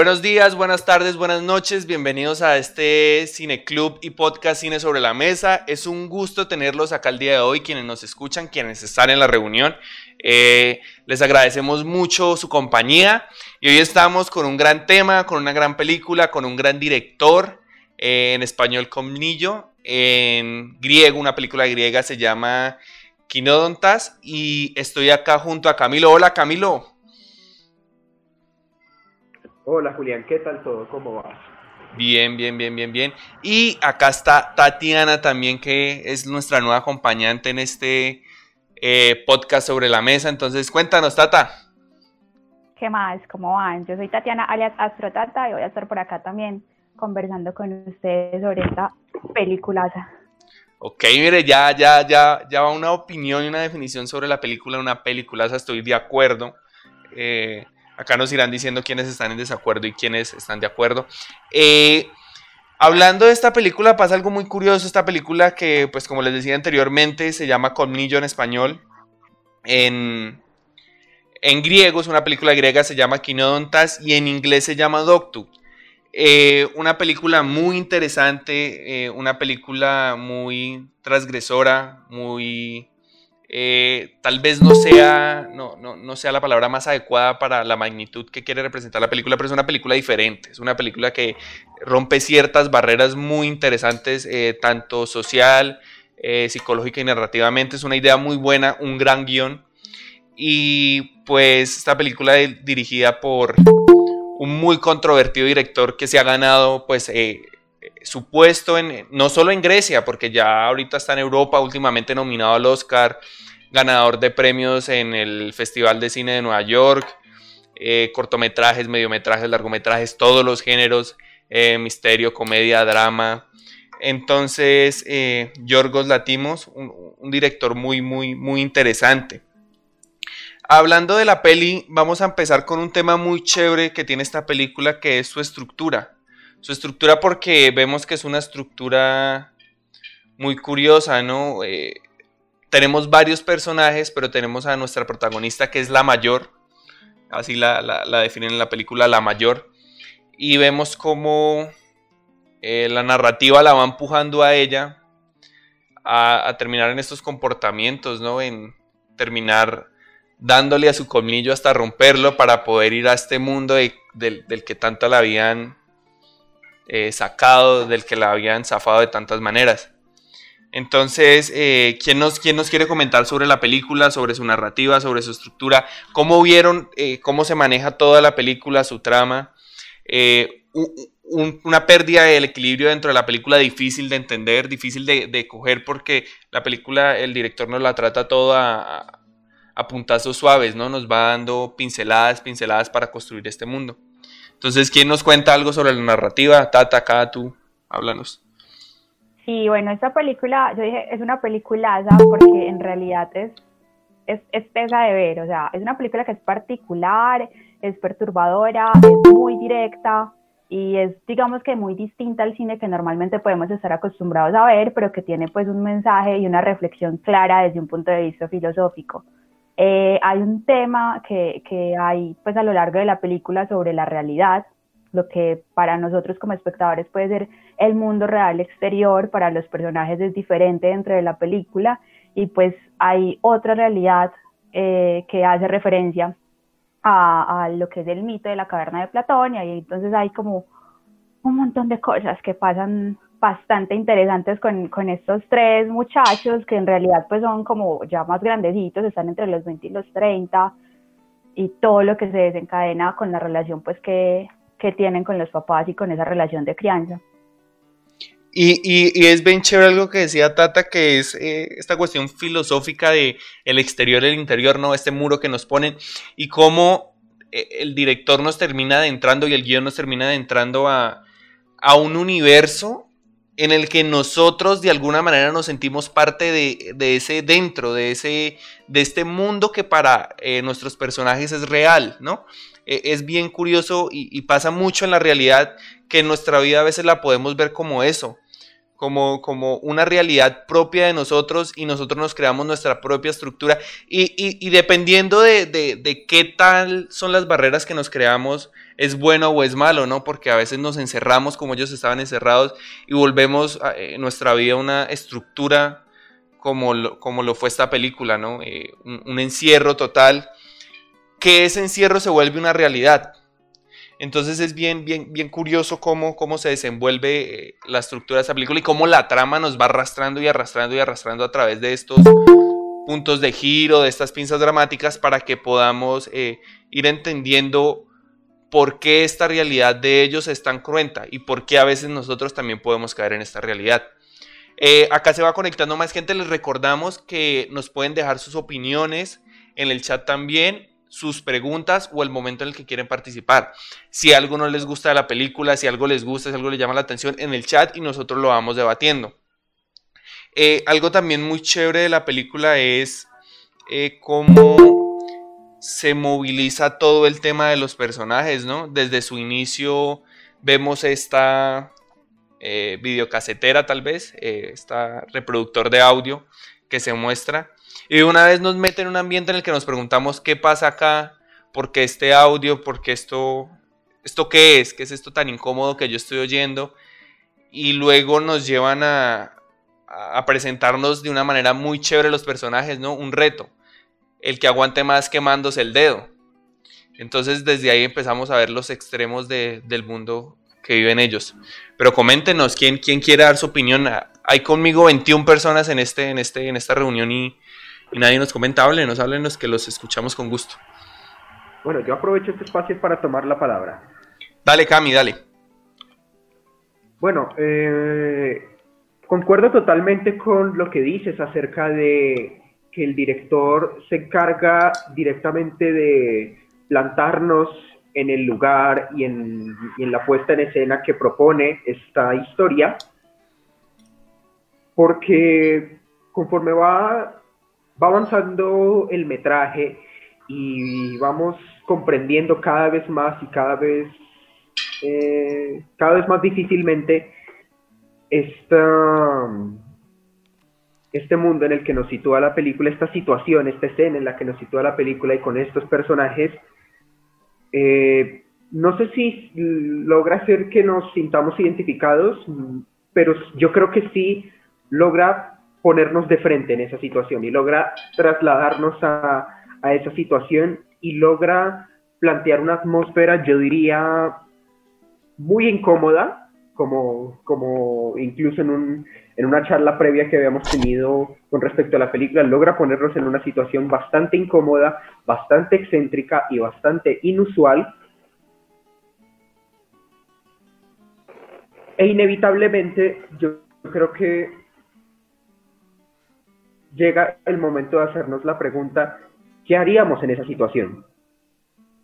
Buenos días, buenas tardes, buenas noches, bienvenidos a este Cine Club y podcast Cine sobre la Mesa. Es un gusto tenerlos acá el día de hoy, quienes nos escuchan, quienes están en la reunión. Eh, les agradecemos mucho su compañía y hoy estamos con un gran tema, con una gran película, con un gran director, eh, en español Comnillo, en griego, una película griega se llama Quinodontas y estoy acá junto a Camilo. Hola Camilo. Hola Julián, ¿qué tal todo? ¿Cómo vas? Bien, bien, bien, bien, bien. Y acá está Tatiana también, que es nuestra nueva acompañante en este eh, podcast sobre la mesa. Entonces, cuéntanos, Tata. ¿Qué más? ¿Cómo van? Yo soy Tatiana, alias Astro Tata, y voy a estar por acá también conversando con ustedes sobre esta peliculaza. Ok, mire, ya, ya, ya, ya va una opinión y una definición sobre la película, una peliculaza, estoy de acuerdo. Eh, Acá nos irán diciendo quiénes están en desacuerdo y quiénes están de acuerdo. Eh, hablando de esta película, pasa algo muy curioso. Esta película que, pues como les decía anteriormente, se llama Colmillo en español. En, en griego, es una película griega, se llama Quinodontas y en inglés se llama Doctu. Eh, una película muy interesante, eh, una película muy transgresora, muy eh, tal vez no sea, no, no, sea la palabra más adecuada para la magnitud que quiere representar la película, pero es una película diferente, es una película que rompe ciertas barreras muy interesantes, eh, tanto social, eh, psicológica y narrativamente, es una idea muy buena, un gran guion, y pues esta película dirigida por un muy controvertido director que se ha ganado pues su puesto en, no solo en Grecia, porque ya ahorita está en Europa, últimamente nominado al Oscar, ganador de premios en el Festival de Cine de Nueva York, eh, cortometrajes, mediometrajes, largometrajes, todos los géneros, eh, misterio, comedia, drama. Entonces, eh, Yorgos Latimos, un, un, director muy, muy, muy interesante. Hablando de la peli, vamos a empezar con un tema muy chévere que tiene esta película, que es su estructura. Su estructura porque vemos que es una estructura muy curiosa, ¿no? Eh, tenemos varios personajes, pero tenemos a nuestra protagonista que es la mayor, así la, definen en la película, la mayor, y vemos cómo eh, la narrativa la va empujando a ella a, terminar en estos comportamientos, ¿no? En terminar dándole a su colmillo hasta romperlo para poder ir a este mundo del, del que tanto la habían eh, sacado, del que la habían zafado de tantas maneras. Entonces, eh, ¿quién, nos, ¿quién nos quiere comentar sobre la película, sobre su narrativa, sobre su estructura? ¿Cómo vieron, eh, cómo se maneja toda la película, su trama? una pérdida del equilibrio dentro de la película difícil de entender, difícil de, coger porque la película, el director nos la trata toda a, a puntazos suaves, ¿no? Nos va dando pinceladas, pinceladas para construir este mundo. Entonces, ¿quién nos cuenta algo sobre la narrativa? Tata, tú, háblanos. Sí, bueno, esta película, yo dije, es una película porque en realidad es, es, es pesa de ver, o sea, es una película que es particular, es perturbadora, es muy directa y es, digamos que muy distinta al cine que normalmente podemos estar acostumbrados a ver, pero que tiene pues un mensaje y una reflexión clara desde un punto de vista filosófico. Eh, hay un tema que, que hay pues a lo largo de la película sobre la realidad, lo que para nosotros como espectadores puede ser el mundo real exterior, para los personajes es diferente dentro de la película y pues hay otra realidad eh, que hace referencia a, lo que es el mito de la caverna de Platón y entonces hay como un montón de cosas que pasan bastante interesantes con, con, estos tres muchachos que en realidad pues son como ya más grandecitos, están entre los 20 y los 30 y todo lo que se desencadena con la relación pues que, que tienen con los papás y con esa relación de crianza. Y, y, y, es bien chévere algo que decía Tata, que es eh, esta cuestión filosófica de el exterior el interior, ¿no? Este muro que nos ponen y cómo eh, el director nos termina adentrando y el guion nos termina adentrando a, a un universo en el que nosotros de alguna manera nos sentimos parte de, ese dentro, de, ese, de este mundo que para eh, nuestros personajes es real, ¿no? E, es bien curioso y, pasa mucho en la realidad que en nuestra vida a veces la podemos ver como eso, como, como una realidad propia de nosotros y nosotros nos creamos nuestra propia estructura. Y, dependiendo de, de, qué tal son las barreras que nos creamos, es bueno o es malo, ¿no? Porque a veces nos encerramos como ellos estaban encerrados y volvemos a, eh, nuestra vida una estructura como lo, como lo fue esta película, ¿no? Eh, un, un encierro total, que ese encierro se vuelve una realidad entonces es bien, bien, bien curioso cómo, cómo se desenvuelve eh, la estructura de esa película y cómo la trama nos va arrastrando y arrastrando y arrastrando a través de estos puntos de giro, de estas pinzas dramáticas, para que podamos eh, ir entendiendo por qué esta realidad de ellos es tan cruenta y por qué a veces nosotros también podemos caer en esta realidad. Eh, acá se va conectando más gente, les recordamos que nos pueden dejar sus opiniones en el chat también sus preguntas o el momento en el que quieren participar. Si algo no les gusta de la película, si algo les gusta, si algo les llama la atención, en el chat y nosotros lo vamos debatiendo. Eh, algo también muy chévere de la película es eh, cómo se moviliza todo el tema de los personajes, ¿no? Desde su inicio vemos esta eh, videocasetera tal vez, esta reproductor de audio que se muestra y una vez nos mete en un ambiente en el que nos preguntamos qué pasa acá, por qué este audio, por qué esto, esto qué es, qué es esto tan incómodo que yo estoy oyendo. Y luego nos llevan a, a presentarnos de una manera muy chévere los personajes, ¿no? Un reto. El que aguante más quemándose el dedo. Entonces desde ahí empezamos a ver los extremos de, del mundo que viven ellos. Pero coméntenos, ¿quién, quién quiere dar su opinión? Hay conmigo 21 personas en, este, en, este, en esta reunión y nadie nos comenta, háblenos, háblenos que los escuchamos con gusto. Bueno, yo aprovecho este espacio para tomar la palabra. Dale, Cami, dale. Bueno, eh, concuerdo totalmente con lo que dices acerca de que el director se encarga directamente de plantarnos en el lugar y en, y en la puesta en escena que propone esta historia, porque conforme va va avanzando el metraje y vamos comprendiendo cada vez más y cada vez, eh, cada vez más difícilmente esta, este mundo en el que nos sitúa la película, esta situación, esta escena en la que nos sitúa la película y con estos personajes, eh, no sé si logra hacer que nos sintamos identificados, pero yo creo que sí logra ponernos de frente en esa situación y logra trasladarnos a, esa situación y logra plantear una atmósfera, yo diría, muy incómoda, como, como incluso en, un, en una charla previa que habíamos tenido con respecto a la película, logra ponernos en una situación bastante incómoda, bastante excéntrica y bastante inusual. E inevitablemente yo creo que llega el momento de hacernos la pregunta, ¿qué haríamos en esa situación?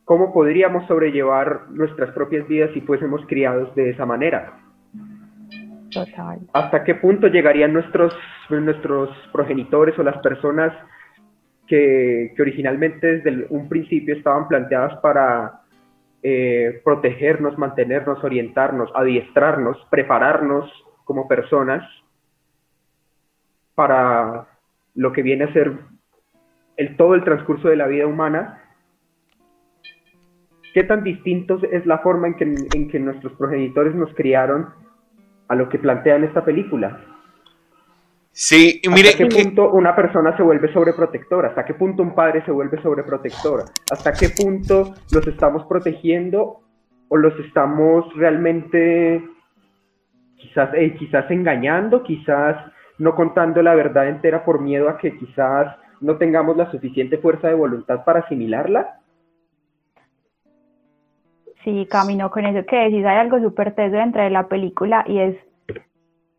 ¿Cómo podríamos sobrellevar nuestras propias vidas si fuésemos criados de esa manera? ¿Hasta qué punto llegarían nuestros, nuestros progenitores o las personas que, originalmente desde un principio estaban planteadas para eh, protegernos, mantenernos, orientarnos, adiestrarnos, prepararnos como personas para lo que viene a ser el, todo el transcurso de la vida humana, ¿qué tan distintos es la forma en que, en que nuestros progenitores nos criaron a lo que plantean esta película? Sí, y mire. ¿Hasta qué punto una persona se vuelve sobreprotectora? ¿Hasta qué punto un padre se vuelve sobreprotectora? ¿Hasta qué punto los estamos protegiendo o los estamos realmente quizás, eh, quizás engañando, quizás no contando la verdad entera por miedo a que quizás no tengamos la suficiente fuerza de voluntad para asimilarla? Sí, camino con eso que decís, hay algo súper teso dentro de la película y es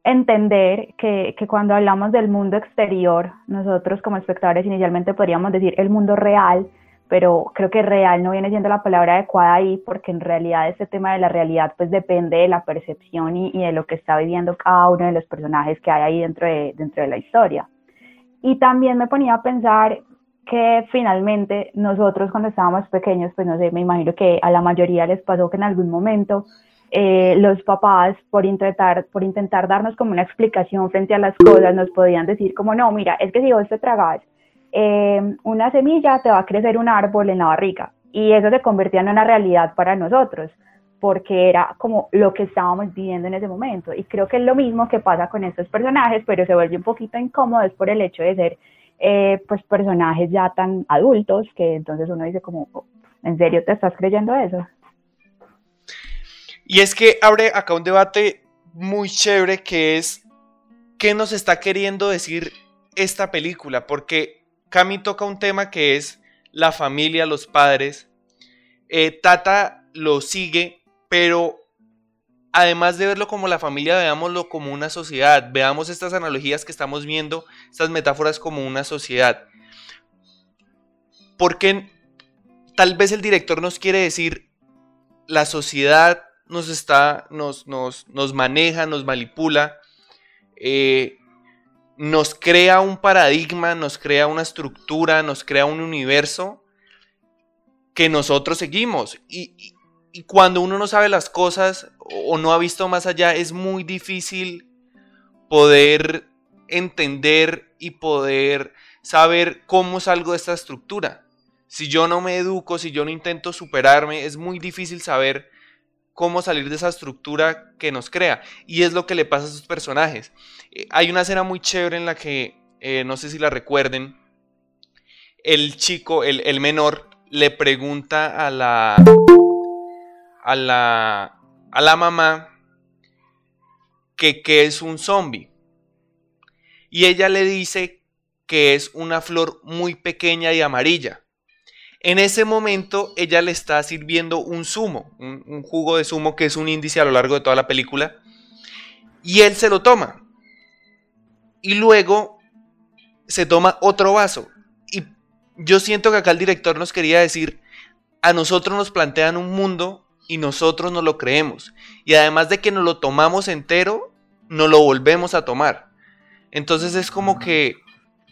entender que, que, cuando hablamos del mundo exterior, nosotros como espectadores inicialmente podríamos decir el mundo real, pero creo que real no viene siendo la palabra adecuada ahí porque en realidad este tema de la realidad pues depende de la percepción y, de lo que está viviendo cada uno de los personajes que hay ahí dentro de, dentro de la historia. Y también me ponía a pensar que finalmente nosotros cuando estábamos pequeños, pues no sé, me imagino que a la mayoría les pasó que en algún momento eh, los papás por intentar, por intentar darnos como una explicación frente a las cosas nos podían decir como no, mira, es que si vos te tragas eh, una semilla te va a crecer un árbol en la barriga. Y eso se convertía en una realidad para nosotros porque era como lo que estábamos viviendo en ese momento. Y creo que es lo mismo que pasa con estos personajes pero se vuelve un poquito incómodo es por el hecho de ser eh, pues personajes ya tan adultos que entonces uno dice como oh, ¿en serio te estás creyendo eso? Y es que abre acá un debate muy chévere que es qué nos está queriendo decir esta película, porque Cami toca un tema que es la familia, los padres. Eh, Tata lo sigue, pero además de verlo como la familia, veámoslo como una sociedad. Veamos estas analogías que estamos viendo, estas metáforas como una sociedad. Porque tal vez el director nos quiere decir, la sociedad nos está, nos, nos, nos maneja, nos manipula, eh, nos crea un paradigma, nos crea una estructura, nos crea un universo que nosotros seguimos. Y, cuando uno no sabe las cosas o no ha visto más allá, es muy difícil poder entender y poder saber cómo salgo de esta estructura. Si yo no me educo, si yo no intento superarme, es muy difícil saber cómo salir de esa estructura que nos crea. Y es lo que le pasa a sus personajes. Eh, hay una escena muy chévere en la que, eh, no sé si la recuerden, el chico, el, menor, le pregunta a la, a la, a la mamá que, que es un zombie. Y ella le dice que es una flor muy pequeña y amarilla. En ese momento ella le está sirviendo un zumo, un, jugo de zumo que es un índice a lo largo de toda la película. Y él se lo toma. Y luego se toma otro vaso. Y yo siento que acá el director nos quería decir, a nosotros nos plantean un mundo y nosotros no lo creemos. Y además de que nos lo tomamos entero, nos lo volvemos a tomar. Entonces es como que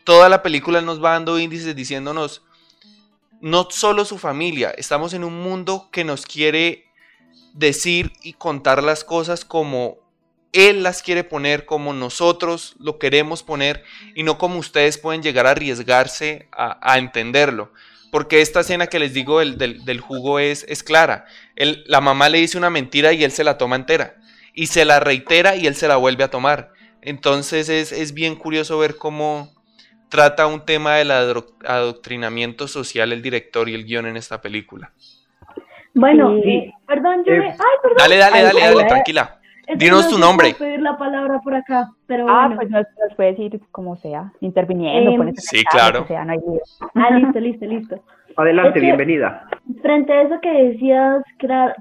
toda la película nos va dando índices diciéndonos, no solo su familia, estamos en un mundo que nos quiere decir y contar las cosas como Él las quiere poner, como nosotros lo queremos poner y no como ustedes pueden llegar a arriesgarse a, entenderlo. Porque esta escena que les digo del, jugo es, es clara. la mamá le dice una mentira y él se la toma entera. Y se la reitera y él se la vuelve a tomar. Entonces es, es bien curioso ver cómo, trata un tema del adoctrinamiento social el director y el guion en esta película. Bueno, eh, perdón, yo me... Ay, perdón. Dale, dale, dale, dale, tranquila. Dinos tu nombre. pedir la palabra por acá, pero ah, pues nos, puede decir como sea, interviniendo. Eh, sí, claro. Sea, no hay ah, listo, listo, listo. Adelante, bienvenida. Frente a eso que decías,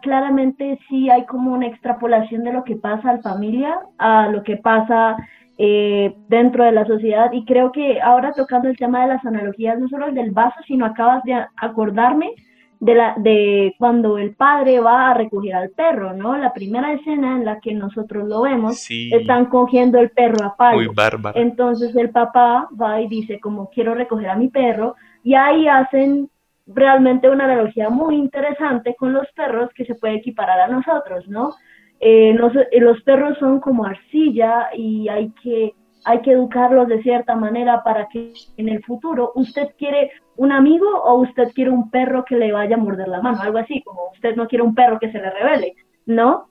claramente sí hay como una extrapolación de lo que pasa a la familia, a lo que pasa eh, dentro de la sociedad y creo que ahora tocando el tema de las analogías, no solo el del vaso, sino acabas de acordarme de, la, de cuando el padre va a recoger al perro, ¿no? La primera escena en la que nosotros lo vemos, están cogiendo el perro a palo. Entonces el papá va y dice como quiero recoger a mi perro y ahí hacen realmente una analogía muy interesante con los perros que se puede equiparar a nosotros, ¿no? Eh, eh, los, perros son como arcilla y hay que, hay que educarlos de cierta manera para que en el futuro usted quiere un amigo o usted quiere un perro que le vaya a morder la mano, algo así, como usted no quiere un perro que se le revele, ¿no?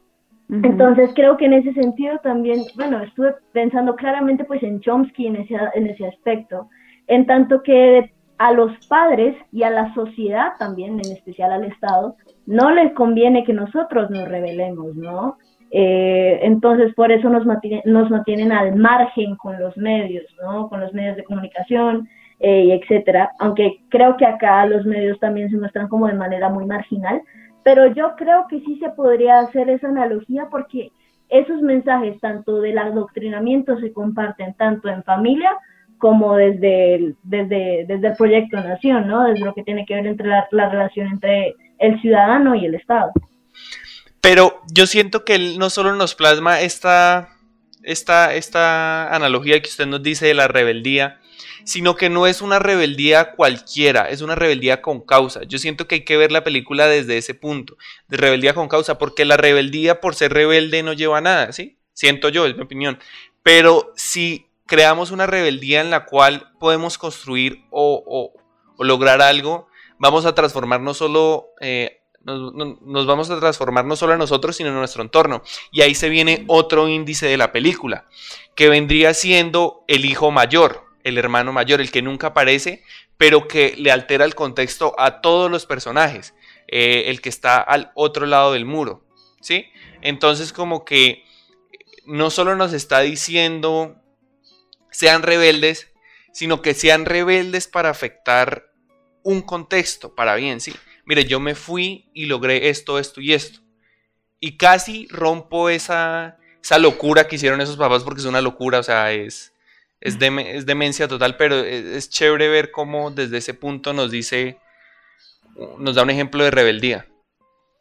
Entonces creo que en ese sentido también, bueno, estuve pensando claramente pues en Chomsky en ese, en ese aspecto, en tanto que a los padres y a la sociedad también, en especial al Estado, no les conviene que nosotros nos revelemos, ¿no? Eh, entonces, por eso nos, nos mantienen al margen con los medios, ¿no? Con los medios de comunicación, eh, etcétera. Aunque creo que acá los medios también se muestran como de manera muy marginal, pero yo creo que sí se podría hacer esa analogía porque esos mensajes, tanto del adoctrinamiento, se comparten tanto en familia como desde el, desde, el proyecto Nación, ¿no? Desde lo que tiene que ver entre la relación entre el ciudadano y el Estado. Pero yo siento que él no solo nos plasma esta, esta, esta analogía que usted nos dice de la rebeldía, sino que no es una rebeldía cualquiera, es una rebeldía con causa. Yo siento que hay que ver la película desde ese punto, de rebeldía con causa, porque la rebeldía por ser rebelde no lleva a nada, ¿sí? Siento yo, es mi opinión. Pero si creamos una rebeldía en la cual podemos construir o, lograr algo, vamos a transformar no solo... Eh, nos, vamos a transformar no solo a nosotros, sino en nuestro entorno. Y ahí se viene otro índice de la película, que vendría siendo el hijo mayor, el hermano mayor, el que nunca aparece, pero que le altera el contexto a todos los personajes, eh, el que está al otro lado del muro, ¿sí? Entonces como que no solo nos está diciendo sean rebeldes, sino que sean rebeldes para afectar un contexto, para bien, ¿sí? Mire, yo me fui y logré esto, esto y esto. Y casi rompo esa, esa locura que hicieron esos papás porque es una locura, o sea, es, es, es demencia total, pero es, chévere ver cómo desde ese punto nos dice, nos da un ejemplo de rebeldía.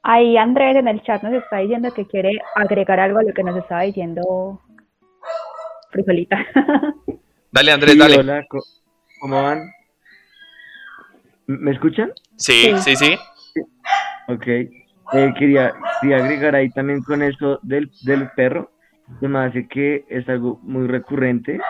Ahí Andrés en el chat nos está diciendo que quiere agregar algo a lo que nos estaba diciendo Frijolita. Dale Andrés, dale. Hola, ¿cómo van? ¿Me escuchan? Sí, sí, sí. Ok. Eh, quería, quería, agregar ahí también con eso del, del perro. Se me hace que es algo muy recurrente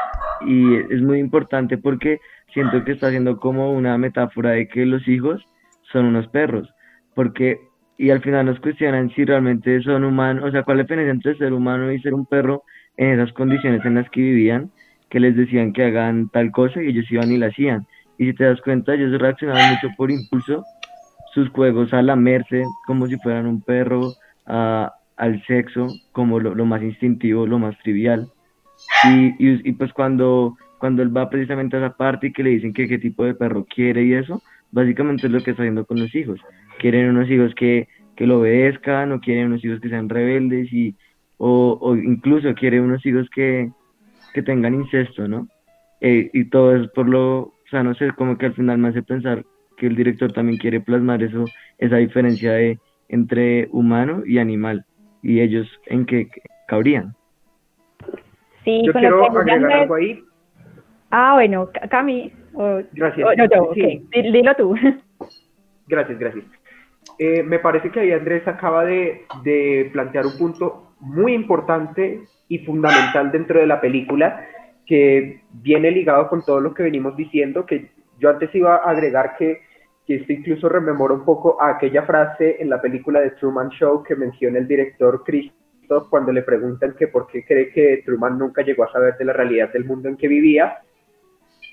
y es muy importante porque siento que está haciendo como una metáfora de que los hijos son unos perros. Porque, y al final nos cuestionan si realmente son humanos, o sea, cuál es la diferencia entre ser humano y ser un perro en esas condiciones en las que vivían, que les decían que hagan tal cosa y ellos iban y la hacían. Y si te das cuenta, ellos reaccionaban mucho por impulso, sus juegos a lamerse como si fueran un perro, al sexo como lo, más instintivo, lo más trivial. Y, y, pues cuando, cuando él va precisamente a esa parte y que le dicen que qué tipo de perro quiere y eso, básicamente es lo que está haciendo con los hijos. Quieren unos hijos que, que lo obedezcan o quieren unos hijos que sean rebeldes y, o, o incluso quieren unos hijos que, que tengan incesto, ¿no? Eh, y todo es por lo, sea, no sé, como que al final me hace pensar que el director también quiere plasmar eso, esa diferencia de entre humano y animal, y ellos en qué cabrían. Sí, Yo quiero agregar algo ahí. Ah, bueno, Cami. gracias. no, Dilo tú. Gracias, gracias. Eh, me parece que ahí Andrés acaba de, de plantear un punto muy importante y fundamental dentro de la película, que viene ligado con todo lo que venimos diciendo, que yo antes iba a agregar que, que esto incluso rememora un poco a aquella frase en la película de Truman Show que menciona el director Christoph cuando le preguntan que por qué cree que Truman nunca llegó a saber de la realidad del mundo en que vivía,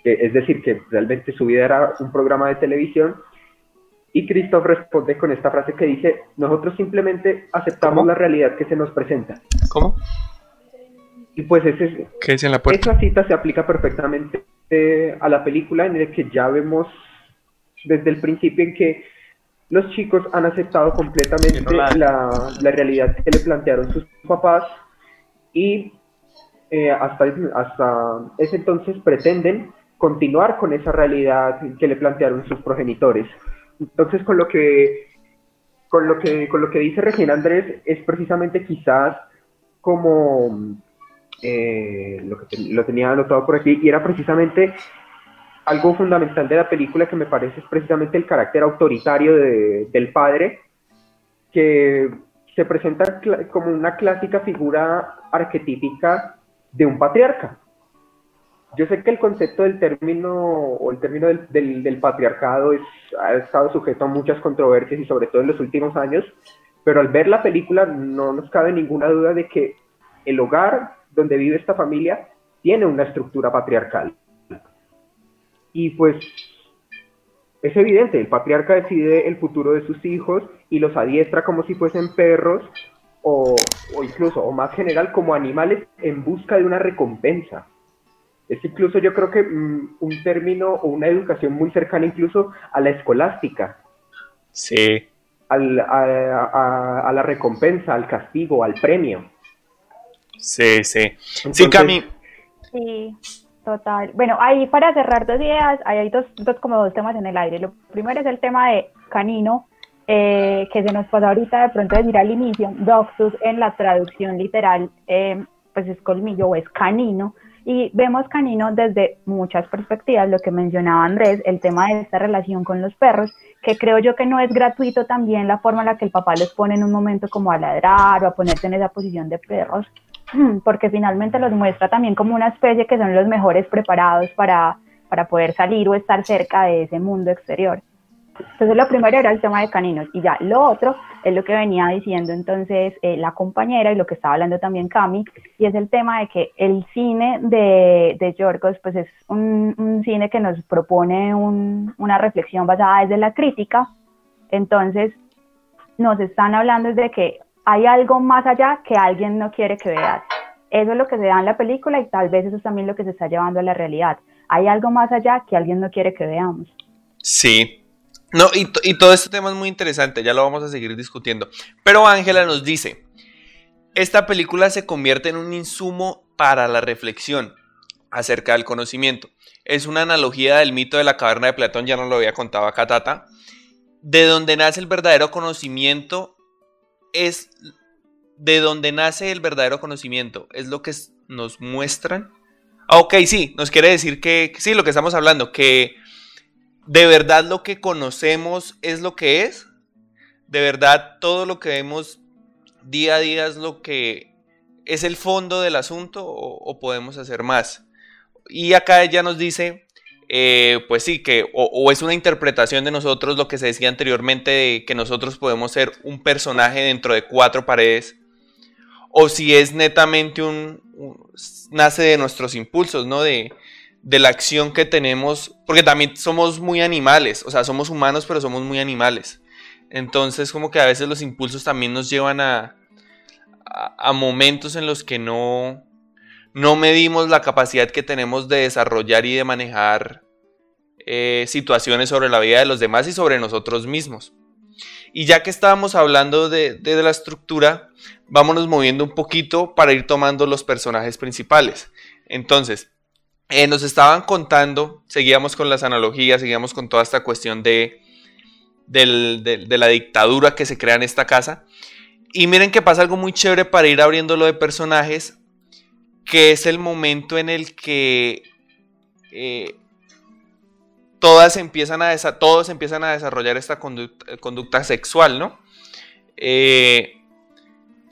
es decir, que realmente su vida era un programa de televisión, y Christoph responde con esta frase que dice, nosotros simplemente aceptamos la realidad que se nos presenta. ¿Cómo? Y pues ese, ¿Qué dice en la puerta? esa cita se aplica perfectamente eh, a la película en el que ya vemos desde el principio en que los chicos han aceptado completamente la, la realidad que le plantearon sus papás y eh, hasta, hasta ese entonces pretenden continuar con esa realidad que le plantearon sus progenitores. Entonces, con lo que con lo que con lo que dice Regina Andrés es precisamente quizás como eh, lo que lo tenía anotado por aquí y era precisamente algo fundamental de la película que me parece es precisamente el carácter autoritario del padre que se presenta como una clásica figura arquetípica de un patriarca. Yo sé que el concepto del término o el término del, patriarcado es, ha estado sujeto a muchas controversias y sobre todo en los últimos años, pero al ver la película no nos cabe ninguna duda de que el hogar donde vive esta familia tiene una estructura patriarcal. Y pues es evidente, el patriarca decide el futuro de sus hijos y los adiestra como si fuesen perros o, o incluso, o más general, como animales en busca de una recompensa es incluso yo creo que mm, un término o una educación muy cercana incluso a la escolástica. Sí. Al, a, la recompensa, al castigo, al premio. Sí, sí. sí, Cami. Sí, total. Bueno, ahí para cerrar dos ideas, hay dos, dos, como dos temas en el aire. Lo primero es el tema de canino, eh, que se nos pasó ahorita de pronto decir al inicio, doctus en la traducción literal, eh, pues es colmillo o es canino, Y vemos Canino desde muchas perspectivas, lo que mencionaba Andrés, el tema de esta relación con los perros, que creo yo que no es gratuito también la forma en la que el papá les pone en un momento como a ladrar o a ponerse en esa posición de perros, porque finalmente los muestra también como una especie que son los mejores preparados para, para poder salir o estar cerca de ese mundo exterior. Entonces lo primero era el tema de caninos y ya lo otro es lo que venía diciendo entonces eh, la compañera y lo que estaba hablando también Cami y es el tema de que el cine de, de Yorgos pues es un, un, cine que nos propone un, una reflexión basada desde la crítica entonces nos están hablando de que hay algo más allá que alguien no quiere que veas eso es lo que se da en la película y tal vez eso es también lo que se está llevando a la realidad hay algo más allá que alguien no quiere que veamos Sí, no, y, todo este tema es muy interesante, ya lo vamos a seguir discutiendo. Pero Ángela nos dice, esta película se convierte en un insumo para la reflexión acerca del conocimiento. Es una analogía del mito de la caverna de Platón, ya nos lo había contado acá Tata, de donde nace el verdadero conocimiento es de donde nace el verdadero conocimiento, es lo que nos muestran. Ah, ok, sí, nos quiere decir que, sí, lo que estamos hablando, que ¿De verdad lo que conocemos es lo que es? ¿De verdad todo lo que vemos día a día es lo que es el fondo del asunto o, podemos hacer más? Y acá ella nos dice, eh, pues sí, que o, es una interpretación de nosotros lo que se decía anteriormente de que nosotros podemos ser un personaje dentro de cuatro paredes, o si es netamente un nace de nuestros impulsos, ¿no? De, de la acción que tenemos, porque también somos muy animales, o sea, somos humanos, pero somos muy animales. Entonces, como que a veces los impulsos también nos llevan a, a, momentos en los que no, no medimos la capacidad que tenemos de desarrollar y de manejar eh, situaciones sobre la vida de los demás y sobre nosotros mismos. Y ya que estábamos hablando de, de, la estructura, vámonos moviendo un poquito para ir tomando los personajes principales. Entonces, eh, nos estaban contando, seguíamos con las analogías, seguíamos con toda esta cuestión de, de, la dictadura que se crea en esta casa. Y miren que pasa algo muy chévere para ir abriéndolo de personajes, que es el momento en el que eh, todas empiezan a todos empiezan a desarrollar esta conducta, sexual, ¿no? Eh,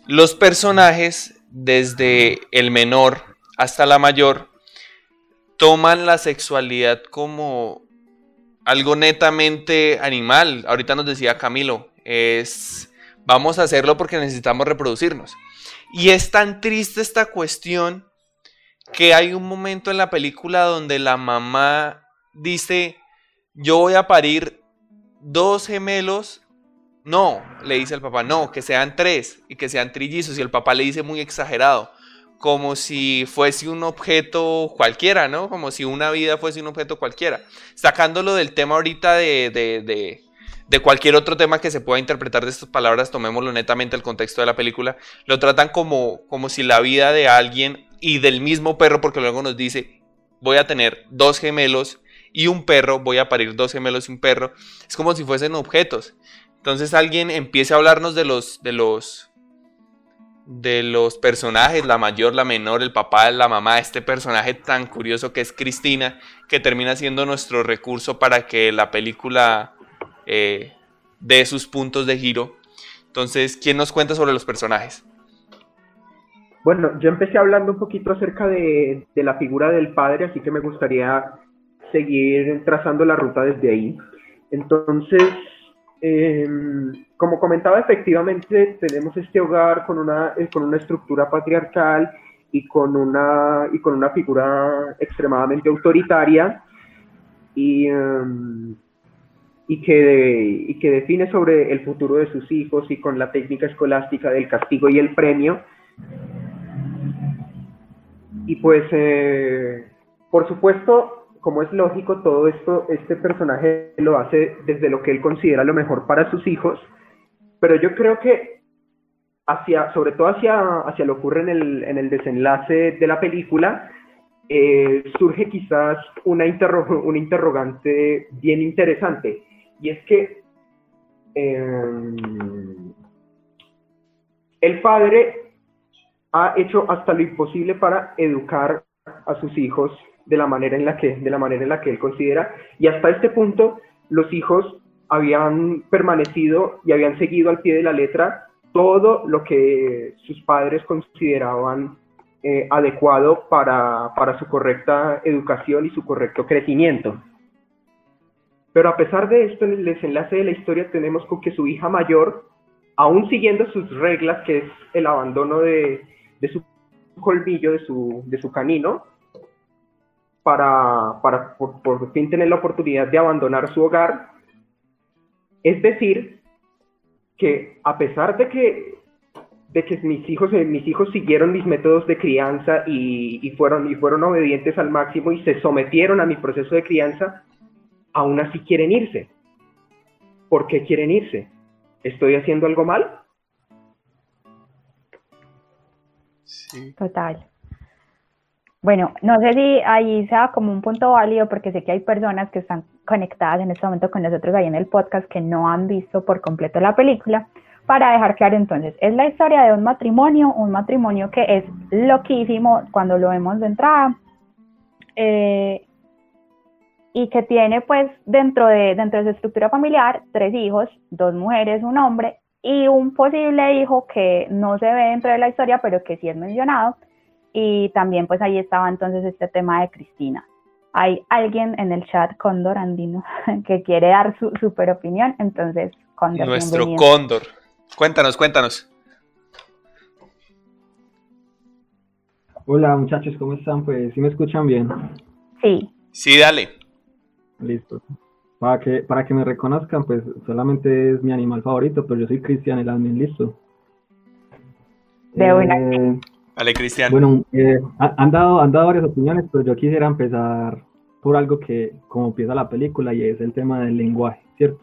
los personajes, desde el menor hasta la mayor, toman la sexualidad como algo netamente animal. Ahorita nos decía Camilo, es vamos a hacerlo porque necesitamos reproducirnos. Y es tan triste esta cuestión que hay un momento en la película donde la mamá dice, yo voy a parir dos gemelos. No, le dice el papá, no, que sean tres y que sean trillizos. Y el papá le dice muy exagerado, como si fuese un objeto cualquiera, ¿no? Como si una vida fuese un objeto cualquiera. Sacándolo del tema ahorita de, de, de, cualquier otro tema que se pueda interpretar de estas palabras, tomémoslo netamente el contexto de la película, lo tratan como, como si la vida de alguien y del mismo perro, porque luego nos dice, voy a tener dos gemelos y un perro, voy a parir dos gemelos y un perro, es como si fuesen objetos. Entonces alguien empiece a hablarnos de los, de los, de los personajes, la mayor, la menor, el papá, la mamá, este personaje tan curioso que es Cristina, que termina siendo nuestro recurso para que la película eh, dé sus puntos de giro. Entonces, ¿quién nos cuenta sobre los personajes? Bueno, yo empecé hablando un poquito acerca de, de la figura del padre, así que me gustaría seguir trazando la ruta desde ahí. Entonces, eh, como comentaba, efectivamente tenemos este hogar con una, eh, con una estructura patriarcal y con una, y con una figura extremadamente autoritaria y, em, y, que, y que define sobre el futuro de sus hijos y con la técnica escolástica del castigo y el premio. Y pues, eh, por supuesto, como es lógico, todo esto, este personaje lo hace desde lo que él considera lo mejor para sus hijos, pero yo creo que hacia, sobre todo hacia, hacia lo que ocurre en el, en el desenlace de la película, eh, surge quizás una, una interrogante bien interesante, y es que em, el padre ha hecho hasta lo imposible para educar a sus hijos de la manera en la que, de la manera en la que él considera. Y hasta este punto, los hijos habían permanecido y habían seguido al pie de la letra todo lo que sus padres consideraban eh, adecuado para, para su correcta educación y su correcto crecimiento. Pero a pesar de esto, en el desenlace de la historia tenemos con que su hija mayor, aún siguiendo sus reglas, que es el abandono de, de su colmillo, de su, de su canino, para, para por, por, fin tener la oportunidad de abandonar su hogar. Es decir, que a pesar de que, de que mis, hijos, eh, mis hijos siguieron mis métodos de crianza y, y, fueron, y fueron obedientes al máximo y se sometieron a mi proceso de crianza, aún así quieren irse. ¿Por qué quieren irse? ¿Estoy haciendo algo mal? Sí. Total. Bueno, no sé si ahí sea como un punto válido porque sé que hay personas que están conectadas en este momento con nosotros ahí en el podcast que no han visto por completo la película. Para dejar claro entonces, es la historia de un matrimonio, un matrimonio que es loquísimo cuando lo vemos de entrada. Eh, y que tiene pues dentro de, dentro de su estructura familiar tres hijos, dos mujeres, un hombre y un posible hijo que no se ve dentro de la historia pero que sí es mencionado y también pues ahí estaba entonces este tema de Cristina. Hay alguien en el chat, Cóndor Andino, que quiere dar su super opinión, entonces Cóndor. Nuestro Cóndor. Cuéntanos, cuéntanos. Hola muchachos, ¿cómo están? Pues, ¿sí me escuchan bien? Sí. Sí, dale. Listo. Para que, para que me reconozcan, pues solamente es mi animal favorito, pero yo soy Cristian el admin, listo. De una. Eh, Vale, Cristian. Bueno, eh, han, dado, han dado varias opiniones, pero yo quisiera empezar por algo que, como empieza la película, y es el tema del lenguaje, ¿cierto?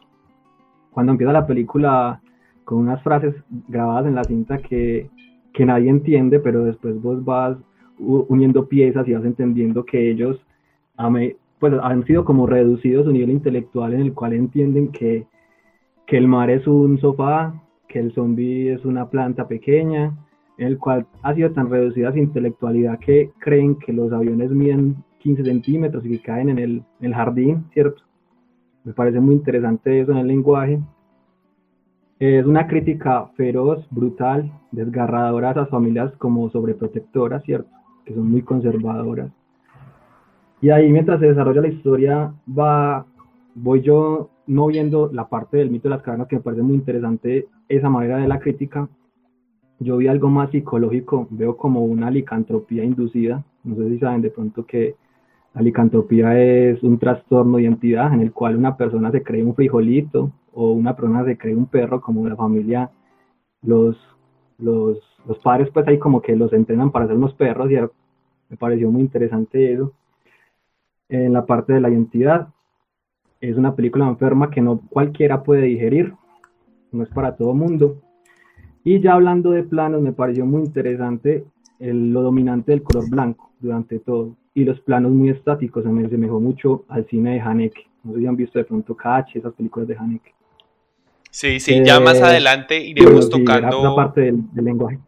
Cuando empieza la película con unas frases grabadas en la cinta que, que nadie entiende, pero después vos vas uniendo piezas y vas entendiendo que ellos pues, han sido como reducidos un nivel intelectual en el cual entienden que, que el mar es un sofá, que el zombie es una planta pequeña, en el cual ha sido tan reducida su intelectualidad que creen que los aviones miden 15 centímetros y que caen en el, en el jardín, ¿cierto? Me parece muy interesante eso en el lenguaje. Es una crítica feroz, brutal, desgarradora a esas familias como sobreprotectoras, ¿cierto? Que son muy conservadoras. Y ahí mientras se desarrolla la historia va, voy yo no viendo la parte del mito de las cavernas que me parece muy interesante esa manera de la crítica, yo vi algo más psicológico, veo como una licantropía inducida. No sé si saben de pronto que la licantropía es un trastorno de identidad en el cual una persona se cree un frijolito o una persona se cree un perro, como la familia, los, los, los padres pues ahí como que los entrenan para ser unos perros y me pareció muy interesante eso. En la parte de la identidad, es una película enferma que no cualquiera puede digerir, no es para todo mundo y ya hablando de planos, me pareció muy interesante lo dominante del color blanco durante todo. Y los planos muy estáticos, se me asemejó mucho al cine de Haneke. No sé si han visto de pronto Cache, esas películas de Haneke. Sí, sí, ya más eh, adelante iremos tocando. La parte del, lenguaje.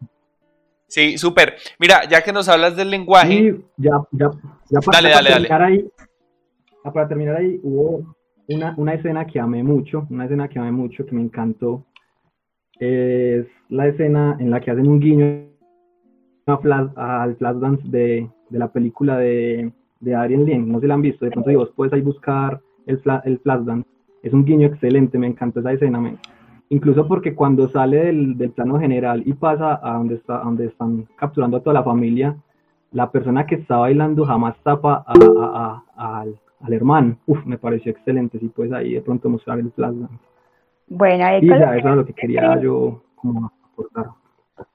Sí, súper. Mira, ya que nos hablas del lenguaje. Sí, ya, ya, ya para, dale, dale, terminar dale. ahí. Para terminar ahí, hubo una, una escena que amé mucho, una escena que amé mucho, que me encantó, es la escena en la que hacen un guiño al flash dance de, la película de, de Adrien Lien. No sé si la han visto, de pronto vos puedes ahí buscar el, el flash dance. Es un guiño excelente, me encantó esa escena. Incluso porque cuando sale del, plano general y pasa a donde, está, donde están capturando a toda la familia, la persona que está bailando jamás tapa al, al hermano. Uf, me pareció excelente. Si puedes ahí de pronto mostrar el dance. Bueno, y ya, eso es lo que quería yo como aportar.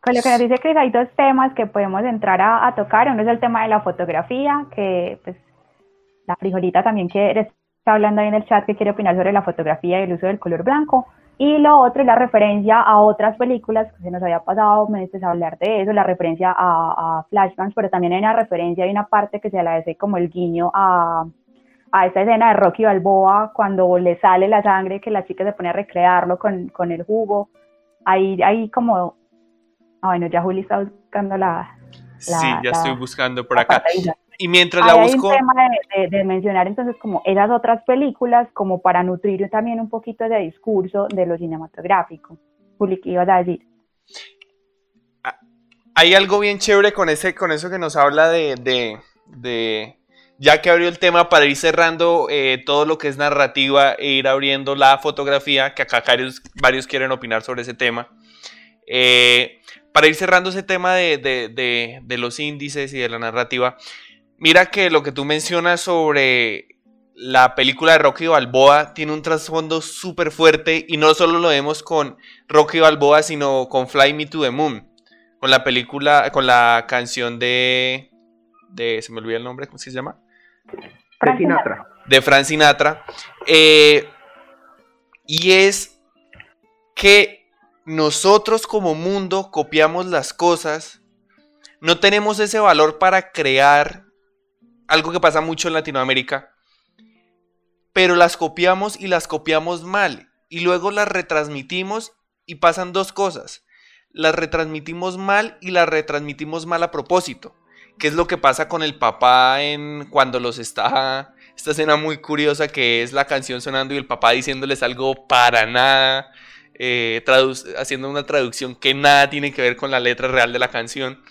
Con lo que nos dice Cris, hay dos temas que podemos entrar a, tocar. Uno es el tema de la fotografía, que pues la frijolita también quiere, está hablando ahí en el chat que quiere opinar sobre la fotografía y el uso del color blanco. Y lo otro es la referencia a otras películas que se nos había pasado meses a hablar de eso, la referencia a, a Flashbacks, pero también hay una referencia, hay una parte que se le hace como el guiño a, a esa escena de Rocky Balboa cuando le sale la sangre que la chica se pone a recrearlo con, con el jugo. Ahí, ahí como... Ah, bueno, ya Juli está buscando la... sí, ya estoy buscando por acá. Y mientras la busco... Hay un tema de, mencionar entonces como esas otras películas como para nutrir también un poquito de discurso de lo cinematográfico. Juli, ¿qué ibas a decir? Ah, hay algo bien chévere con, ese, con eso que nos habla de, de, ya que abrió el tema para ir cerrando eh, todo lo que es narrativa e ir abriendo la fotografía, que acá varios, varios quieren opinar sobre ese tema. Eh, para ir cerrando ese tema de, los índices y de la narrativa, mira que lo que tú mencionas sobre la película de Rocky Balboa tiene un trasfondo súper fuerte y no solo lo vemos con Rocky Balboa, sino con Fly Me to the Moon, con la película, con la canción de, de se me olvida el nombre, ¿cómo se llama? Frank Sinatra. De Frank Sinatra. Eh, y es que nosotros como mundo copiamos las cosas, no tenemos ese valor para crear algo que pasa mucho en Latinoamérica, pero las copiamos y las copiamos mal y luego las retransmitimos y pasan dos cosas. Las retransmitimos mal y las retransmitimos mal a propósito, que es lo que pasa con el papá en cuando los está esta escena muy curiosa que es la canción sonando y el papá diciéndoles algo para nada eh, haciendo una traducción que nada tiene que ver con la letra real de la canción.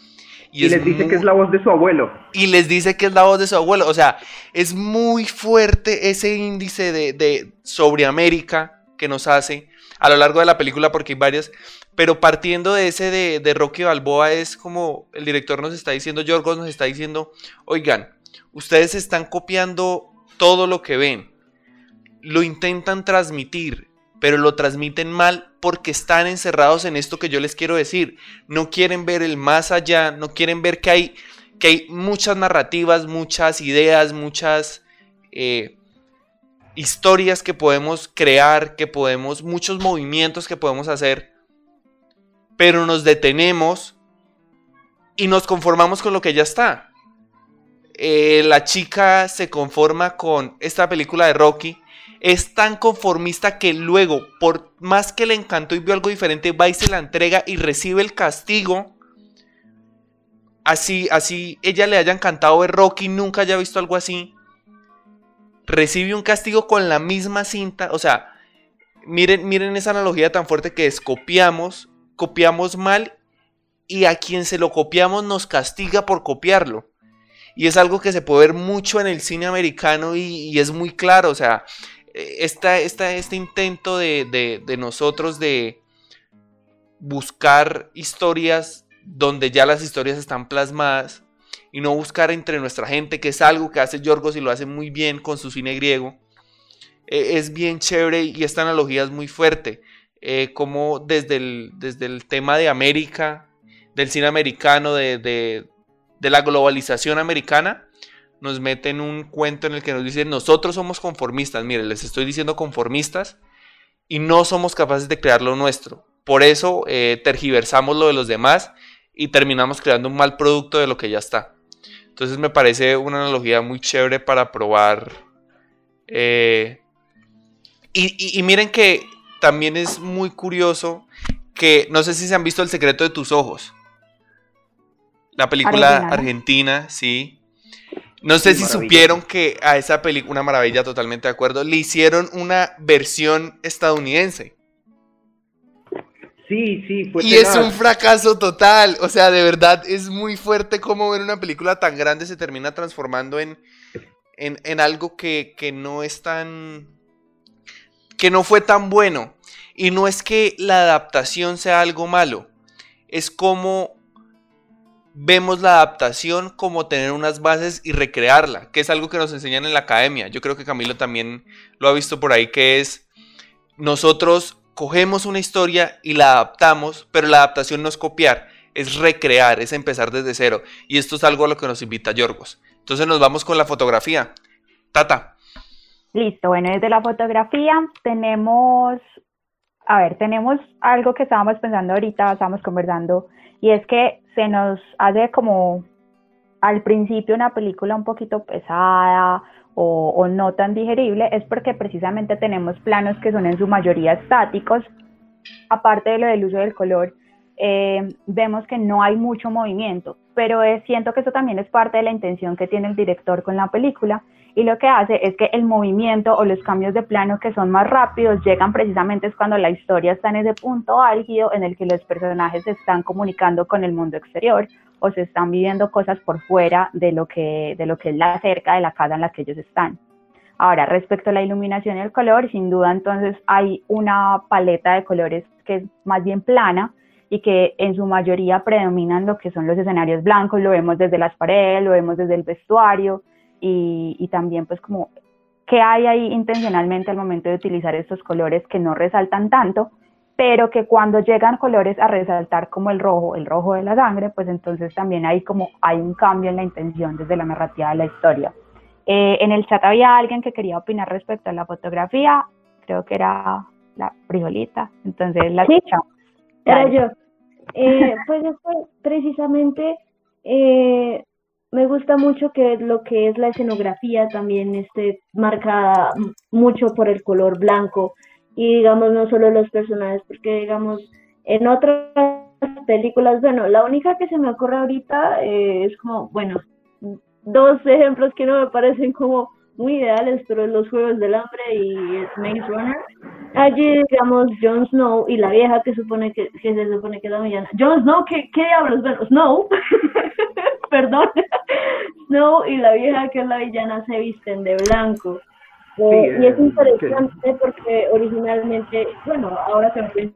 Y, les dice que es la voz de su abuelo. Y les dice que es la voz de su abuelo. O sea, es muy fuerte ese índice de, sobre América que nos hace a lo largo de la película porque hay varias. Pero partiendo de ese de, de Rocky Balboa es como el director nos está diciendo, Yorgos nos está diciendo, oigan, ustedes están copiando todo lo que ven. Lo intentan transmitir, pero lo transmiten mal porque están encerrados en esto que yo les quiero decir. No quieren ver el más allá, no quieren ver que hay, que hay muchas narrativas, muchas ideas, muchas eh, historias que podemos crear, que podemos, muchos movimientos que podemos hacer, pero nos detenemos y nos conformamos con lo que ya está. Eh, la chica se conforma con esta película de Rocky es tan conformista que luego, por más que le encantó y vio algo diferente, va y se la entrega y recibe el castigo. Así, así ella le haya encantado ver Rocky, nunca haya visto algo así. Recibe un castigo con la misma cinta. O sea, miren, miren esa analogía tan fuerte que es copiamos, copiamos mal y a quien se lo copiamos nos castiga por copiarlo. Y es algo que se puede ver mucho en el cine americano y, y es muy claro. O sea, esta, este intento de, nosotros de buscar historias donde ya las historias están plasmadas y no buscar entre nuestra gente, que es algo que hace Yorgos y lo hace muy bien con su cine griego, e, es bien chévere y esta analogía es muy fuerte, eh, como desde el, desde el tema de América, del cine americano, de, de la globalización americana, nos meten un cuento en el que nos dicen, nosotros somos conformistas, miren, les estoy diciendo conformistas, y no somos capaces de crear lo nuestro. Por eso eh, tergiversamos lo de los demás y terminamos creando un mal producto de lo que ya está. Entonces me parece una analogía muy chévere para probar. Eh, y, miren que también es muy curioso que no sé si se han visto El secreto de tus ojos. La película argentina sí. No sé si supieron que a esa película, una maravilla, totalmente de acuerdo, le hicieron una versión estadounidense. Sí, sí, fue Y es un fracaso total. O sea, de verdad es muy fuerte cómo ver una película tan grande se termina transformando en, en, algo que, que no es tan. que no fue tan bueno. Y no es que la adaptación sea algo malo. Es como vemos la adaptación como tener unas bases y recrearla, que es algo que nos enseñan en la academia. Yo creo que Camilo también lo ha visto por ahí, que es nosotros cogemos una historia y la adaptamos, pero la adaptación no es copiar, es recrear, es empezar desde cero. Y esto es algo a lo que nos invita Yorgos. Entonces nos vamos con la fotografía. Tata. Listo, bueno, desde la fotografía tenemos, a ver, tenemos algo que estábamos pensando ahorita, estábamos conversando y es que se nos hace como al principio una película un poquito pesada o, no tan digerible, es porque precisamente tenemos planos que son en su mayoría estáticos. Aparte de lo del uso del color, eh, vemos que no hay mucho movimiento. Pero siento que eso también es parte de la intención que tiene el director con la película y lo que hace es que el movimiento o los cambios de plano que son más rápidos llegan precisamente es cuando la historia está en ese punto álgido en el que los personajes se están comunicando con el mundo exterior o se están viviendo cosas por fuera de lo que, de lo que es la cerca de la casa en la que ellos están. Ahora, respecto a la iluminación y el color, sin duda entonces hay una paleta de colores que es más bien plana y que en su mayoría predominan lo que son los escenarios blancos, lo vemos desde las paredes, lo vemos desde el vestuario y, y también pues como qué hay ahí intencionalmente al momento de utilizar estos colores que no resaltan tanto, pero que cuando llegan colores a resaltar como el rojo, el rojo de la sangre, pues entonces también hay como hay un cambio en la intención desde la narrativa de la historia. Eh, en el chat había alguien que quería opinar respecto a la fotografía, creo que era la frijolita, entonces la escuchamos. Era yo. Eh, pues precisamente eh, me gusta mucho que lo que es la escenografía también esté marcada mucho por el color blanco y digamos no solo los personajes, porque digamos en otras películas, bueno, la única que se me ocurre ahorita es como, bueno, dos ejemplos que no me parecen como muy ideales, pero los Juegos del Hambre y Maze Runner. Allí, digamos, Jon Snow y la vieja que supone que, que se supone que es la villana. Jon Snow, ¿qué, qué diablos? Bueno, Snow, perdón, Snow y la vieja que es la villana se visten de blanco. Eh, y es eh, interesante porque originalmente, bueno, se me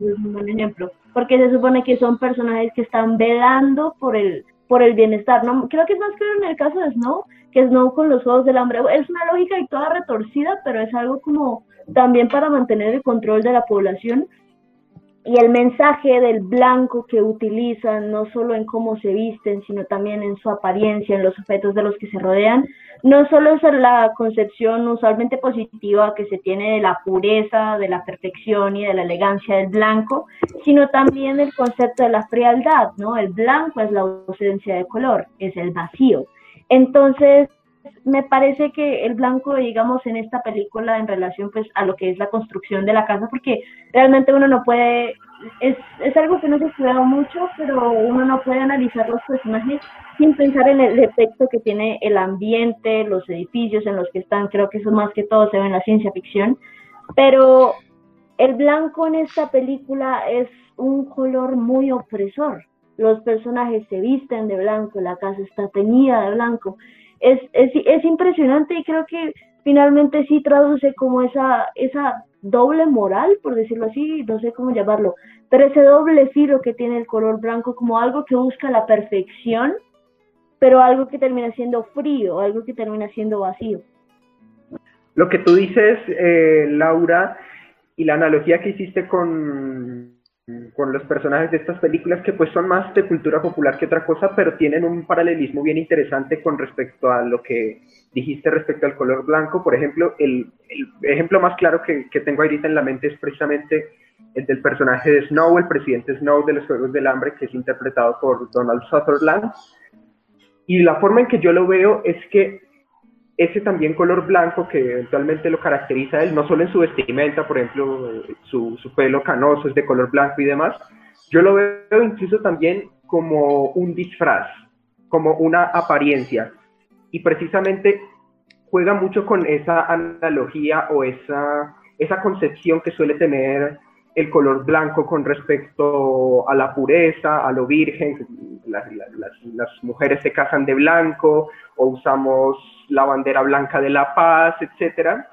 es un buen ejemplo, porque se supone que son personajes que están velando por el por el bienestar. No, creo que es más claro en el caso de Snow, que Snow con los Juegos del Hambre. Es una lógica y toda retorcida, pero es algo como también para mantener el control de la población. Y el mensaje del blanco que utilizan, no solo en cómo se visten, sino también en su apariencia, en los objetos de los que se rodean, no solo es la concepción usualmente positiva que se tiene de la pureza, de la perfección y de la elegancia del blanco, sino también el concepto de la frialdad, ¿no? El blanco es la ausencia de color, es el vacío. Entonces, me parece que el blanco, digamos, en esta película en relación pues a lo que es la construcción de la casa, porque realmente uno no puede, es, es algo que no se ha estudiado mucho, pero uno no puede analizar los personajes sin pensar en el efecto que tiene el ambiente, los edificios en los que están, creo que eso más que todo se ve en la ciencia ficción, pero el blanco en esta película es un color muy opresor. Los personajes se visten de blanco, la casa está teñida de blanco. Es, es, es impresionante y creo que finalmente sí traduce como esa, esa doble moral, por decirlo así, no sé cómo llamarlo, pero ese doble filo que tiene el color blanco como algo que busca la perfección pero algo que termina siendo frío, algo que termina siendo vacío. Lo que tú dices, eh, Laura, y la analogía que hiciste con, con los personajes de estas películas, que pues son más de cultura popular que otra cosa, pero tienen un paralelismo bien interesante con respecto a lo que dijiste respecto al color blanco. Por ejemplo, el, el ejemplo más claro que, que tengo ahorita en la mente es precisamente el del personaje de Snow, el presidente Snow de los Juegos del Hambre, que es interpretado por Donald Sutherland y la forma en que yo lo veo es que ese también color blanco que eventualmente lo caracteriza a él, no solo en su vestimenta, por ejemplo, su, su pelo canoso es de color blanco y demás, yo lo veo incluso también como un disfraz, como una apariencia. Y precisamente juega mucho con esa analogía o esa, esa concepción que suele tener el color blanco con respecto a la pureza, a lo virgen, las, mujeres se casan de blanco o usamos la bandera blanca de la paz, etc.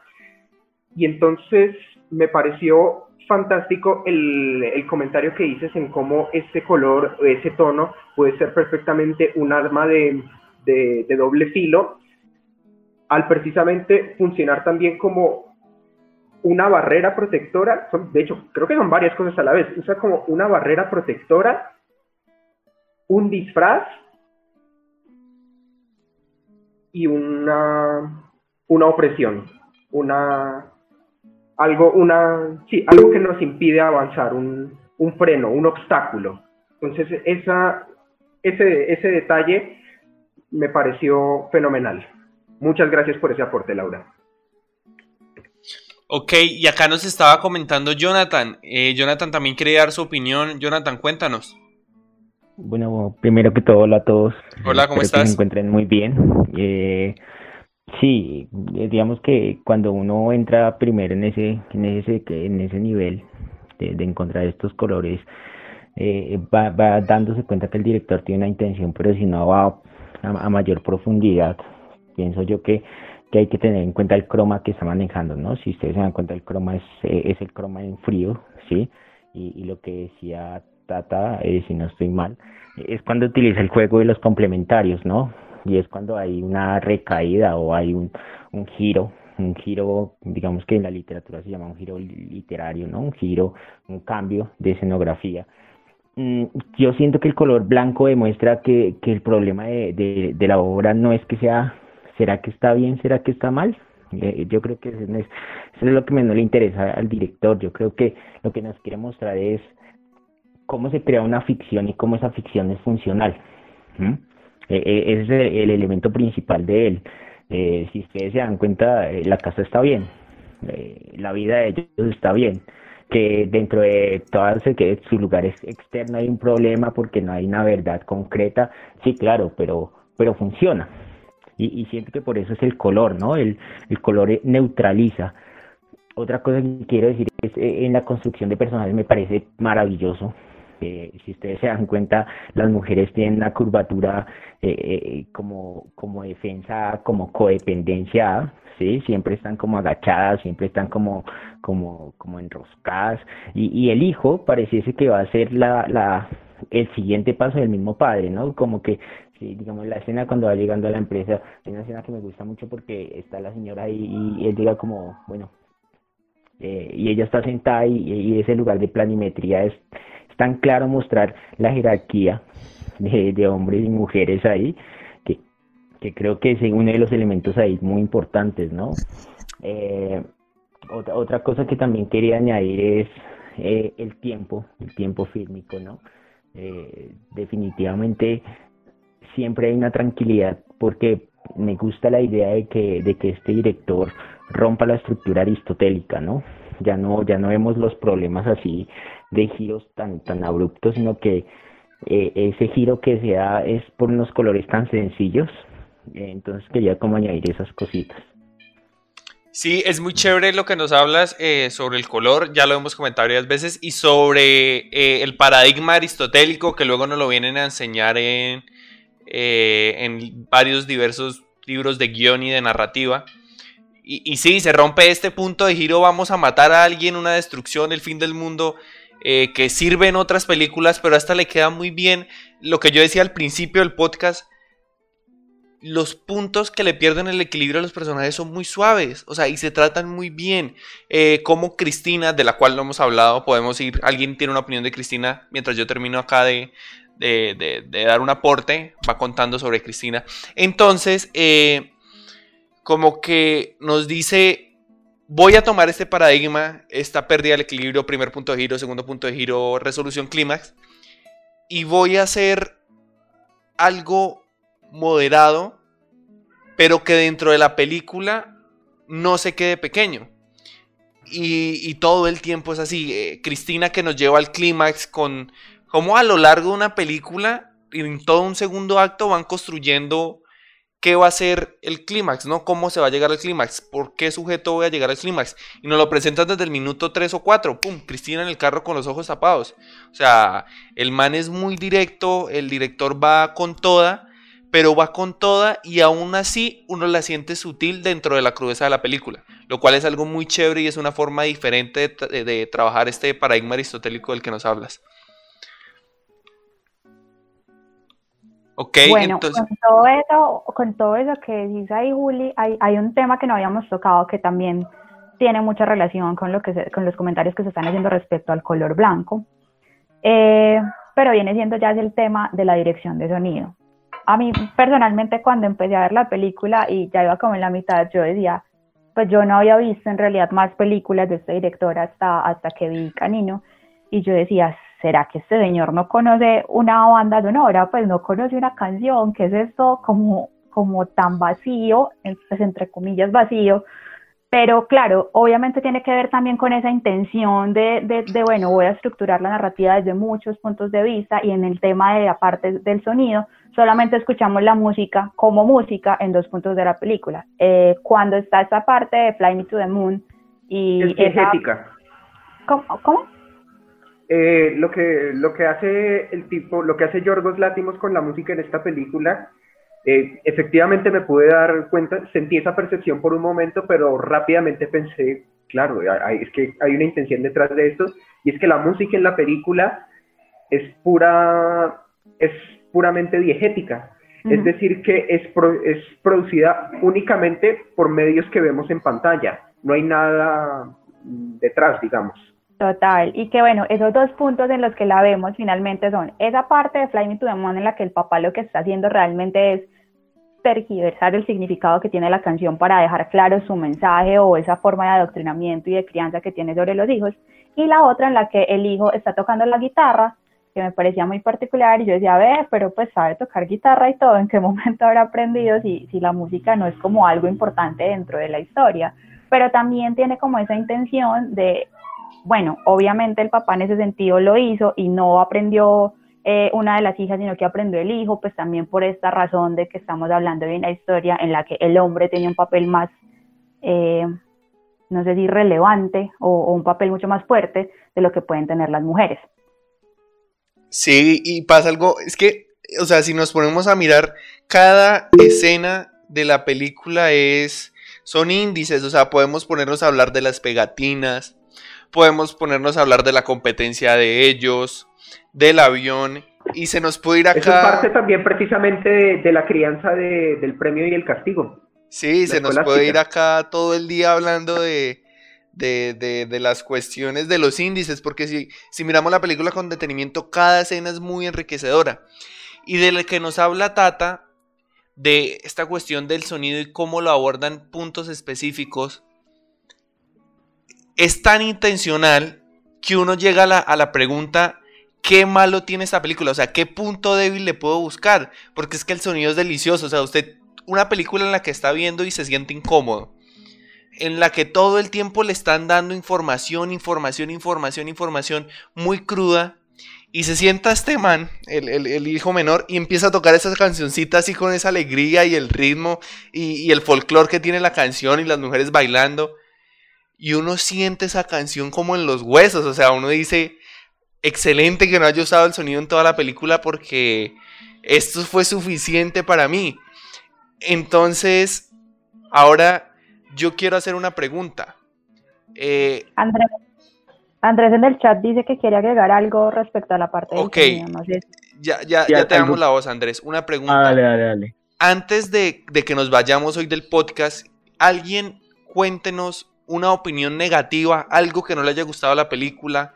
Y entonces me pareció fantástico el, comentario que dices en cómo ese color, ese tono puede ser perfectamente un arma de, de doble filo, al precisamente funcionar también como una barrera protectora, son, de hecho, creo que son varias cosas a la vez, usa como una barrera protectora, un disfraz y una, una opresión, una, algo, una, sí, algo que nos impide avanzar, un, un freno, un obstáculo. Entonces, esa, ese, ese detalle me pareció fenomenal. Muchas gracias por ese aporte, Laura. Ok, y acá nos estaba comentando Jonathan. Eh, Jonathan también quiere dar su opinión. Jonathan, cuéntanos. Bueno, primero que todo, hola a todos. Hola, ¿cómo Espero que estás? se encuentren muy bien. Eh, sí, eh, digamos que cuando uno entra primero en ese, en ese, en ese nivel de, de encontrar estos colores, eh, va, va dándose cuenta que el director tiene una intención, pero si no va a, a mayor profundidad, pienso yo que, que hay que tener en cuenta el croma que está manejando, ¿no? Si ustedes se dan cuenta, el croma es, eh, es el croma en frío, ¿sí? Y, y lo que decía Tata, eh, si no estoy mal, es cuando utiliza el juego de los complementarios, ¿no? Y es cuando hay una recaída o hay un, un giro, un giro, digamos que en la literatura se llama un giro literario, ¿no? Un giro, un cambio de escenografía. Mm, Yo siento que el color blanco demuestra que, que el problema de, de, la obra no es que sea, ¿será que está bien? ¿Será que está mal? Eh, Yo creo que eso es, eso es lo que menos le interesa al director. Yo creo que lo que nos quiere mostrar es cómo se crea una ficción y cómo esa ficción es funcional. ¿Mm? Es el, el elemento principal de él. Eh, si ustedes se dan cuenta, eh, la casa está bien, eh, la vida de ellos está bien, que dentro de todo que su lugar es externo hay un problema porque no hay una verdad concreta, sí, claro, pero, pero funciona. Y, y siento que por eso es el color, ¿no? El, el color neutraliza. Otra cosa que quiero decir es, en la construcción de personajes me parece maravilloso. Si ustedes se dan cuenta, las mujeres tienen una curvatura eh, eh, como, como defensa, como codependencia, ¿sí? Siempre están como agachadas, siempre están como, como, como enroscadas. Y, y el hijo pareciese que va a ser la, la, el siguiente paso del mismo padre, ¿no? Como que, digamos, la escena cuando va llegando a la empresa, es una escena que me gusta mucho porque está la señora ahí y él llega como, bueno, eh, y ella está sentada y ese lugar de planimetría es, es tan claro mostrar la jerarquía de, hombres y mujeres ahí, que, que creo que es uno de los elementos ahí muy importantes, ¿no? Eh, otra, otra cosa que también quería añadir es eh, el tiempo, el tiempo fílmico, ¿no? Eh, definitivamente siempre hay una tranquilidad porque me gusta la idea de que, de que este director rompa la estructura aristotélica, ¿no? Ya no, ya no vemos los problemas así de giros tan, tan abruptos, sino que eh, ese giro que se da es por unos colores tan sencillos. Eh, entonces quería como añadir esas cositas. Sí, es muy chévere lo que nos hablas eh, sobre el color, ya lo hemos comentado varias veces, y sobre eh, el paradigma aristotélico que luego nos lo vienen a enseñar en, en varios diversos libros de guion y de narrativa. Y, sí, se rompe este punto de giro, vamos a matar a alguien, una destrucción, el fin del mundo, eh, que sirve en otras películas, pero hasta le queda muy bien lo que yo decía al principio del podcast, los puntos que le pierden el equilibrio a los personajes son muy suaves, o sea, y se tratan muy bien. Eh, como Cristina, de la cual no hemos hablado, podemos ir, alguien tiene una opinión de Cristina, mientras yo termino acá de dar un aporte, va contando sobre Cristina. Entonces, eh, como que nos dice, voy a tomar este paradigma, esta pérdida del equilibrio, primer punto de giro, segundo punto de giro, resolución clímax, y voy a hacer algo moderado, pero que dentro de la película no se quede pequeño. Y, todo el tiempo es así. eh, Cristina que nos lleva al clímax con como a lo largo de una película, en todo un segundo acto van construyendo qué va a ser el clímax, ¿no? ¿Cómo se va a llegar al clímax? ¿Por qué sujeto voy a llegar al clímax? Y nos lo presentan desde el minuto 3 o 4. ¡Pum! Cristina en el carro con los ojos tapados. O sea, el man es muy directo, el director va con toda, pero va con toda y aún así uno la siente sutil dentro de la crudeza de la película, lo cual es algo muy chévere y es una forma diferente de, tra- de- de trabajar este paradigma aristotélico del que nos hablas. Ok, Bueno, entonces... con todo eso, con todo eso que dice ahí Juli, hay, hay un tema que no habíamos tocado que también tiene mucha relación con lo que se- con los comentarios que se están haciendo respecto al color blanco. Eh, pero viene siendo ya el tema de la dirección de sonido. A mí personalmente cuando empecé a ver la película y ya iba como en la mitad, yo decía, pues yo no había visto en realidad más películas de este director hasta, hasta que vi Canino y yo decía, ¿será que este señor no conoce una banda sonora? Pues no conoce una canción, ¿qué es esto como, como tan vacío, pues entre comillas vacío, pero claro, obviamente tiene que ver también con esa intención de, de, bueno, voy a estructurar la narrativa desde muchos puntos de vista y en el tema de la parte del sonido, solamente escuchamos la música como música en dos puntos de la película. Eh, cuando está esa parte de Fly Me to the Moon y... Es esa... ¿Cómo? Eh, lo que lo que hace el tipo, lo que hace Yorgos Látimos con la música en esta película eh, efectivamente me pude dar cuenta, sentí esa percepción por un momento, pero rápidamente pensé, claro, es que hay una intención detrás de esto, y es que la música en la película es pura, es puramente diegética. Es decir, que es, es producida únicamente por medios que vemos en pantalla. No hay nada detrás, digamos. Total, y que bueno, esos dos puntos en los que la vemos finalmente son esa parte de Fly Me to the Moon en la que el papá lo que está haciendo realmente es tergiversar el significado que tiene la canción para dejar claro su mensaje o esa forma de adoctrinamiento y de crianza que tiene sobre los hijos, y la otra en la que el hijo está tocando la guitarra, que me parecía muy particular, y yo decía, a ver, pero pues sabe tocar guitarra y todo, ¿en qué momento habrá aprendido si, si la música no es como algo importante dentro de la historia? Pero también tiene como esa intención de, bueno, obviamente el papá en ese sentido lo hizo y no aprendió eh, una de las hijas, sino que aprendió el hijo, pues también por esta razón de que estamos hablando de una historia en la que el hombre tenía un papel más, eh, no sé si relevante o, un papel mucho más fuerte de lo que pueden tener las mujeres. Sí, y pasa algo, es que, o sea, si nos ponemos a mirar, cada escena de la película es, son índices, o sea, podemos ponernos a hablar de las pegatinas, podemos ponernos a hablar de la competencia de ellos, del avión y se nos puede ir acá. Eso es parte también precisamente de, la crianza del premio y el castigo. Sí, se nos puede ir acá todo el día hablando de, las cuestiones de los índices, porque si, si miramos la película con detenimiento, cada escena es muy enriquecedora. Y de lo que nos habla Tata, de esta cuestión del sonido y cómo lo abordan puntos específicos, es tan intencional que uno llega a la, pregunta qué malo tiene esta película, o sea, qué punto débil le puedo buscar, porque es que el sonido es delicioso, o sea, usted, una película en la que está viendo y se siente incómodo, en la que todo el tiempo le están dando información, información, información, información muy cruda, y se sienta este man, el, hijo menor, y empieza a tocar esas cancioncitas así con esa alegría y el ritmo y, y el folclore que tiene la canción y las mujeres bailando. Y uno siente esa canción como en los huesos, o sea, uno dice, excelente que no haya usado el sonido en toda la película porque esto fue suficiente para mí. Entonces, ahora yo quiero hacer una pregunta. Eh, Andrés, Andrés en el chat dice que quiere agregar algo respecto a la parte del sonido. Ya, ya, ya, te damos la voz, Andrés. Una pregunta. Ah, dale, dale, dale. Antes de, de que nos vayamos hoy del podcast, alguien cuéntenos una opinión negativa, algo que no le haya gustado la película,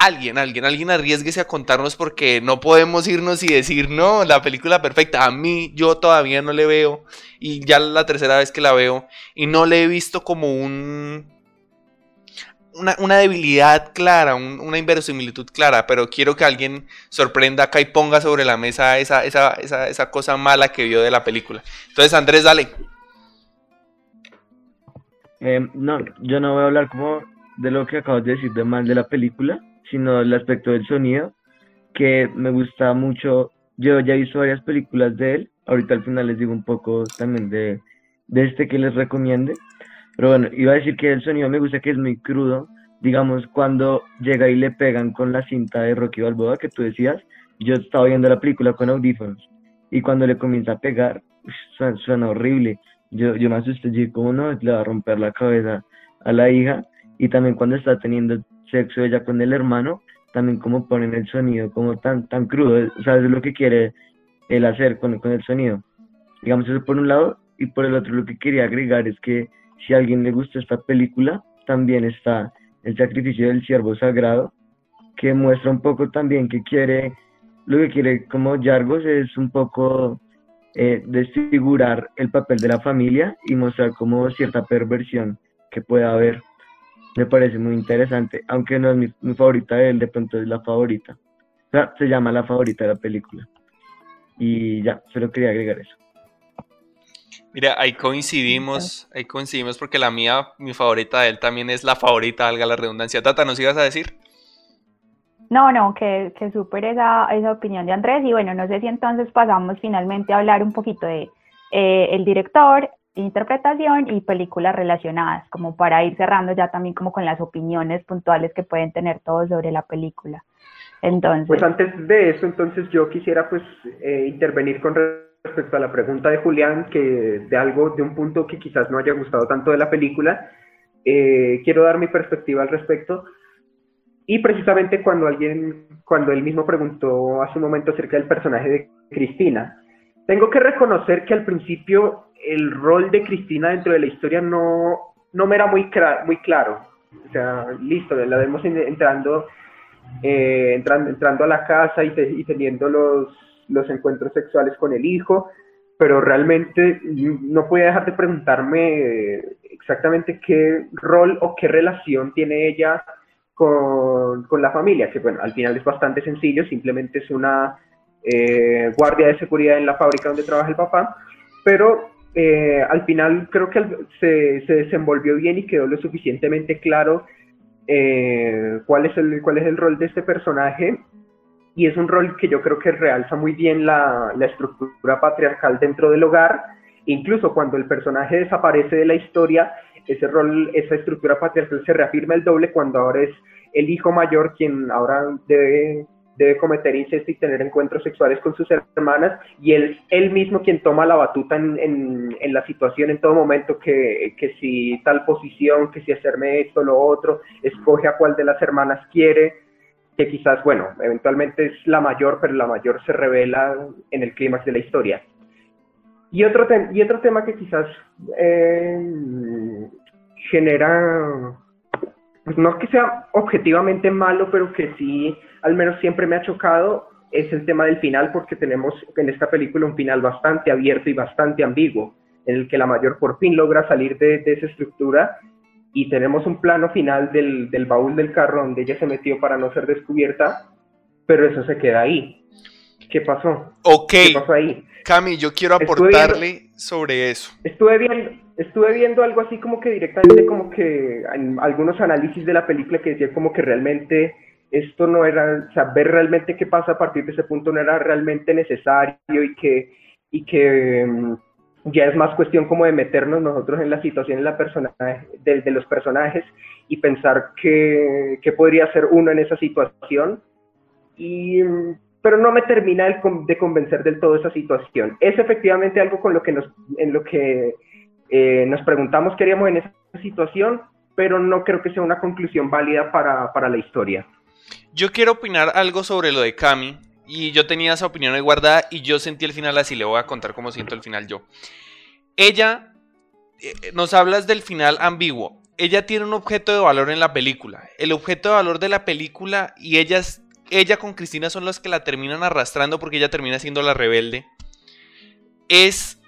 alguien, alguien, alguien arriesguese a contarnos porque no podemos irnos y decir, no, la película perfecta, a mí yo todavía no le veo y ya la tercera vez que la veo y no le he visto como un... Una, debilidad clara, una inverosimilitud clara, pero quiero que alguien sorprenda acá y ponga sobre la mesa esa, esa, esa, esa cosa mala que vio de la película. Entonces, Andrés, dale. Eh, no, yo no voy a hablar como de lo que acabas de decir de mal de la película, sino el aspecto del sonido, que me gusta mucho. Yo ya he visto varias películas de él, ahorita al final les digo un poco también de, de este que les recomiende. Pero bueno, iba a decir que el sonido me gusta que es muy crudo. Digamos, cuando llega y le pegan con la cinta de Rocky Balboa que tú decías, yo estaba viendo la película con audífonos y cuando le comienza a pegar, suena, horrible. Yo, yo me asusté, y como no, le va a romper la cabeza a la hija. Y también cuando está teniendo sexo ella con el hermano, también como ponen el sonido como tan, tan crudo, o sea, es lo que quiere él hacer con, con el sonido. Digamos eso por un lado, y por el otro lo que quería agregar es que si a alguien le gusta esta película, también está el sacrificio del siervo sagrado, que muestra un poco también que quiere, lo que quiere como Yargos es un poco eh, desfigurar el papel de la familia y mostrar como cierta perversión que pueda haber me parece muy interesante, aunque no es mi, favorita de él, de pronto es la favorita. O sea, se llama la favorita de la película. Y ya, solo quería agregar eso. Mira, ahí coincidimos, ahí coincidimos porque la mía, mi favorita de él también es la favorita, valga la redundancia. Tata, ¿nos ibas a decir? No, no, que, que súper esa, esa opinión de Andrés. Y bueno, no sé si entonces pasamos finalmente a hablar un poquito de eh, el director, interpretación y películas relacionadas, como para ir cerrando ya también como con las opiniones puntuales que pueden tener todos sobre la película. Entonces, pues antes de eso, entonces yo quisiera pues eh, intervenir con respecto a la pregunta de Julián, que de algo, de un punto que quizás no haya gustado tanto de la película, eh, quiero dar mi perspectiva al respecto. Y precisamente cuando alguien, cuando él mismo preguntó hace un momento acerca del personaje de Cristina, tengo que reconocer que al principio el rol de Cristina dentro de la historia no, no me era muy, muy claro. O sea, listo, la vemos entrando, eh, entrando, entrando a la casa y, y teniendo los, los encuentros sexuales con el hijo, pero realmente no podía dejar de preguntarme exactamente qué rol o qué relación tiene ella con, la familia, que bueno, al final es bastante sencillo, simplemente es una eh, guardia de seguridad en la fábrica donde trabaja el papá, pero eh, al final creo que se, se, desenvolvió bien y quedó lo suficientemente claro eh, cuál, es el, cuál es el rol de este personaje y es un rol que yo creo que realza muy bien la, estructura patriarcal dentro del hogar. Incluso cuando el personaje desaparece de la historia, ese rol, esa estructura patriarcal se reafirma el doble cuando ahora es el hijo mayor quien ahora debe, debe cometer incesto y tener encuentros sexuales con sus hermanas y él él mismo quien toma la batuta en, en, la situación en todo momento, que, que si tal posición, que si hacerme esto, lo otro, escoge a cuál de las hermanas quiere que quizás, bueno, eventualmente es la mayor, pero la mayor se revela en el clímax de la historia. Y otro, y otro tema que quizás eh, genera, pues no es que sea objetivamente malo, pero que sí, al menos siempre me ha chocado, es el tema del final, porque tenemos en esta película un final bastante abierto y bastante ambiguo, en el que la mayor por fin logra salir de, de esa estructura y tenemos un plano final del, del, baúl del carro donde ella se metió para no ser descubierta, pero eso se queda ahí. ¿Qué pasó? Ok. ¿Qué pasó ahí? Cami, yo quiero aportarle sobre eso. Estuve viendo, estuve viendo algo así como que directamente como que en algunos análisis de la película que decía como que realmente esto no era, o sea, ver realmente qué pasa a partir de ese punto no era realmente necesario y que, y que mm, ya es más cuestión como de meternos nosotros en la situación en la persona, de, los personajes y pensar qué, podría ser uno en esa situación. Y, pero no me termina de, convencer del todo esa situación. Es efectivamente algo con lo que nos, en lo que eh, nos preguntamos qué haríamos en esa situación, pero no creo que sea una conclusión válida para, para la historia. Yo quiero opinar algo sobre lo de Cami, y yo tenía esa opinión guardada y yo sentí el final así. Le voy a contar cómo siento el final yo. Ella, eh, nos hablas del final ambiguo. Ella tiene un objeto de valor en la película. El objeto de valor de la película y ellas, ella con Cristina son los que la terminan arrastrando porque ella termina siendo la rebelde. Es,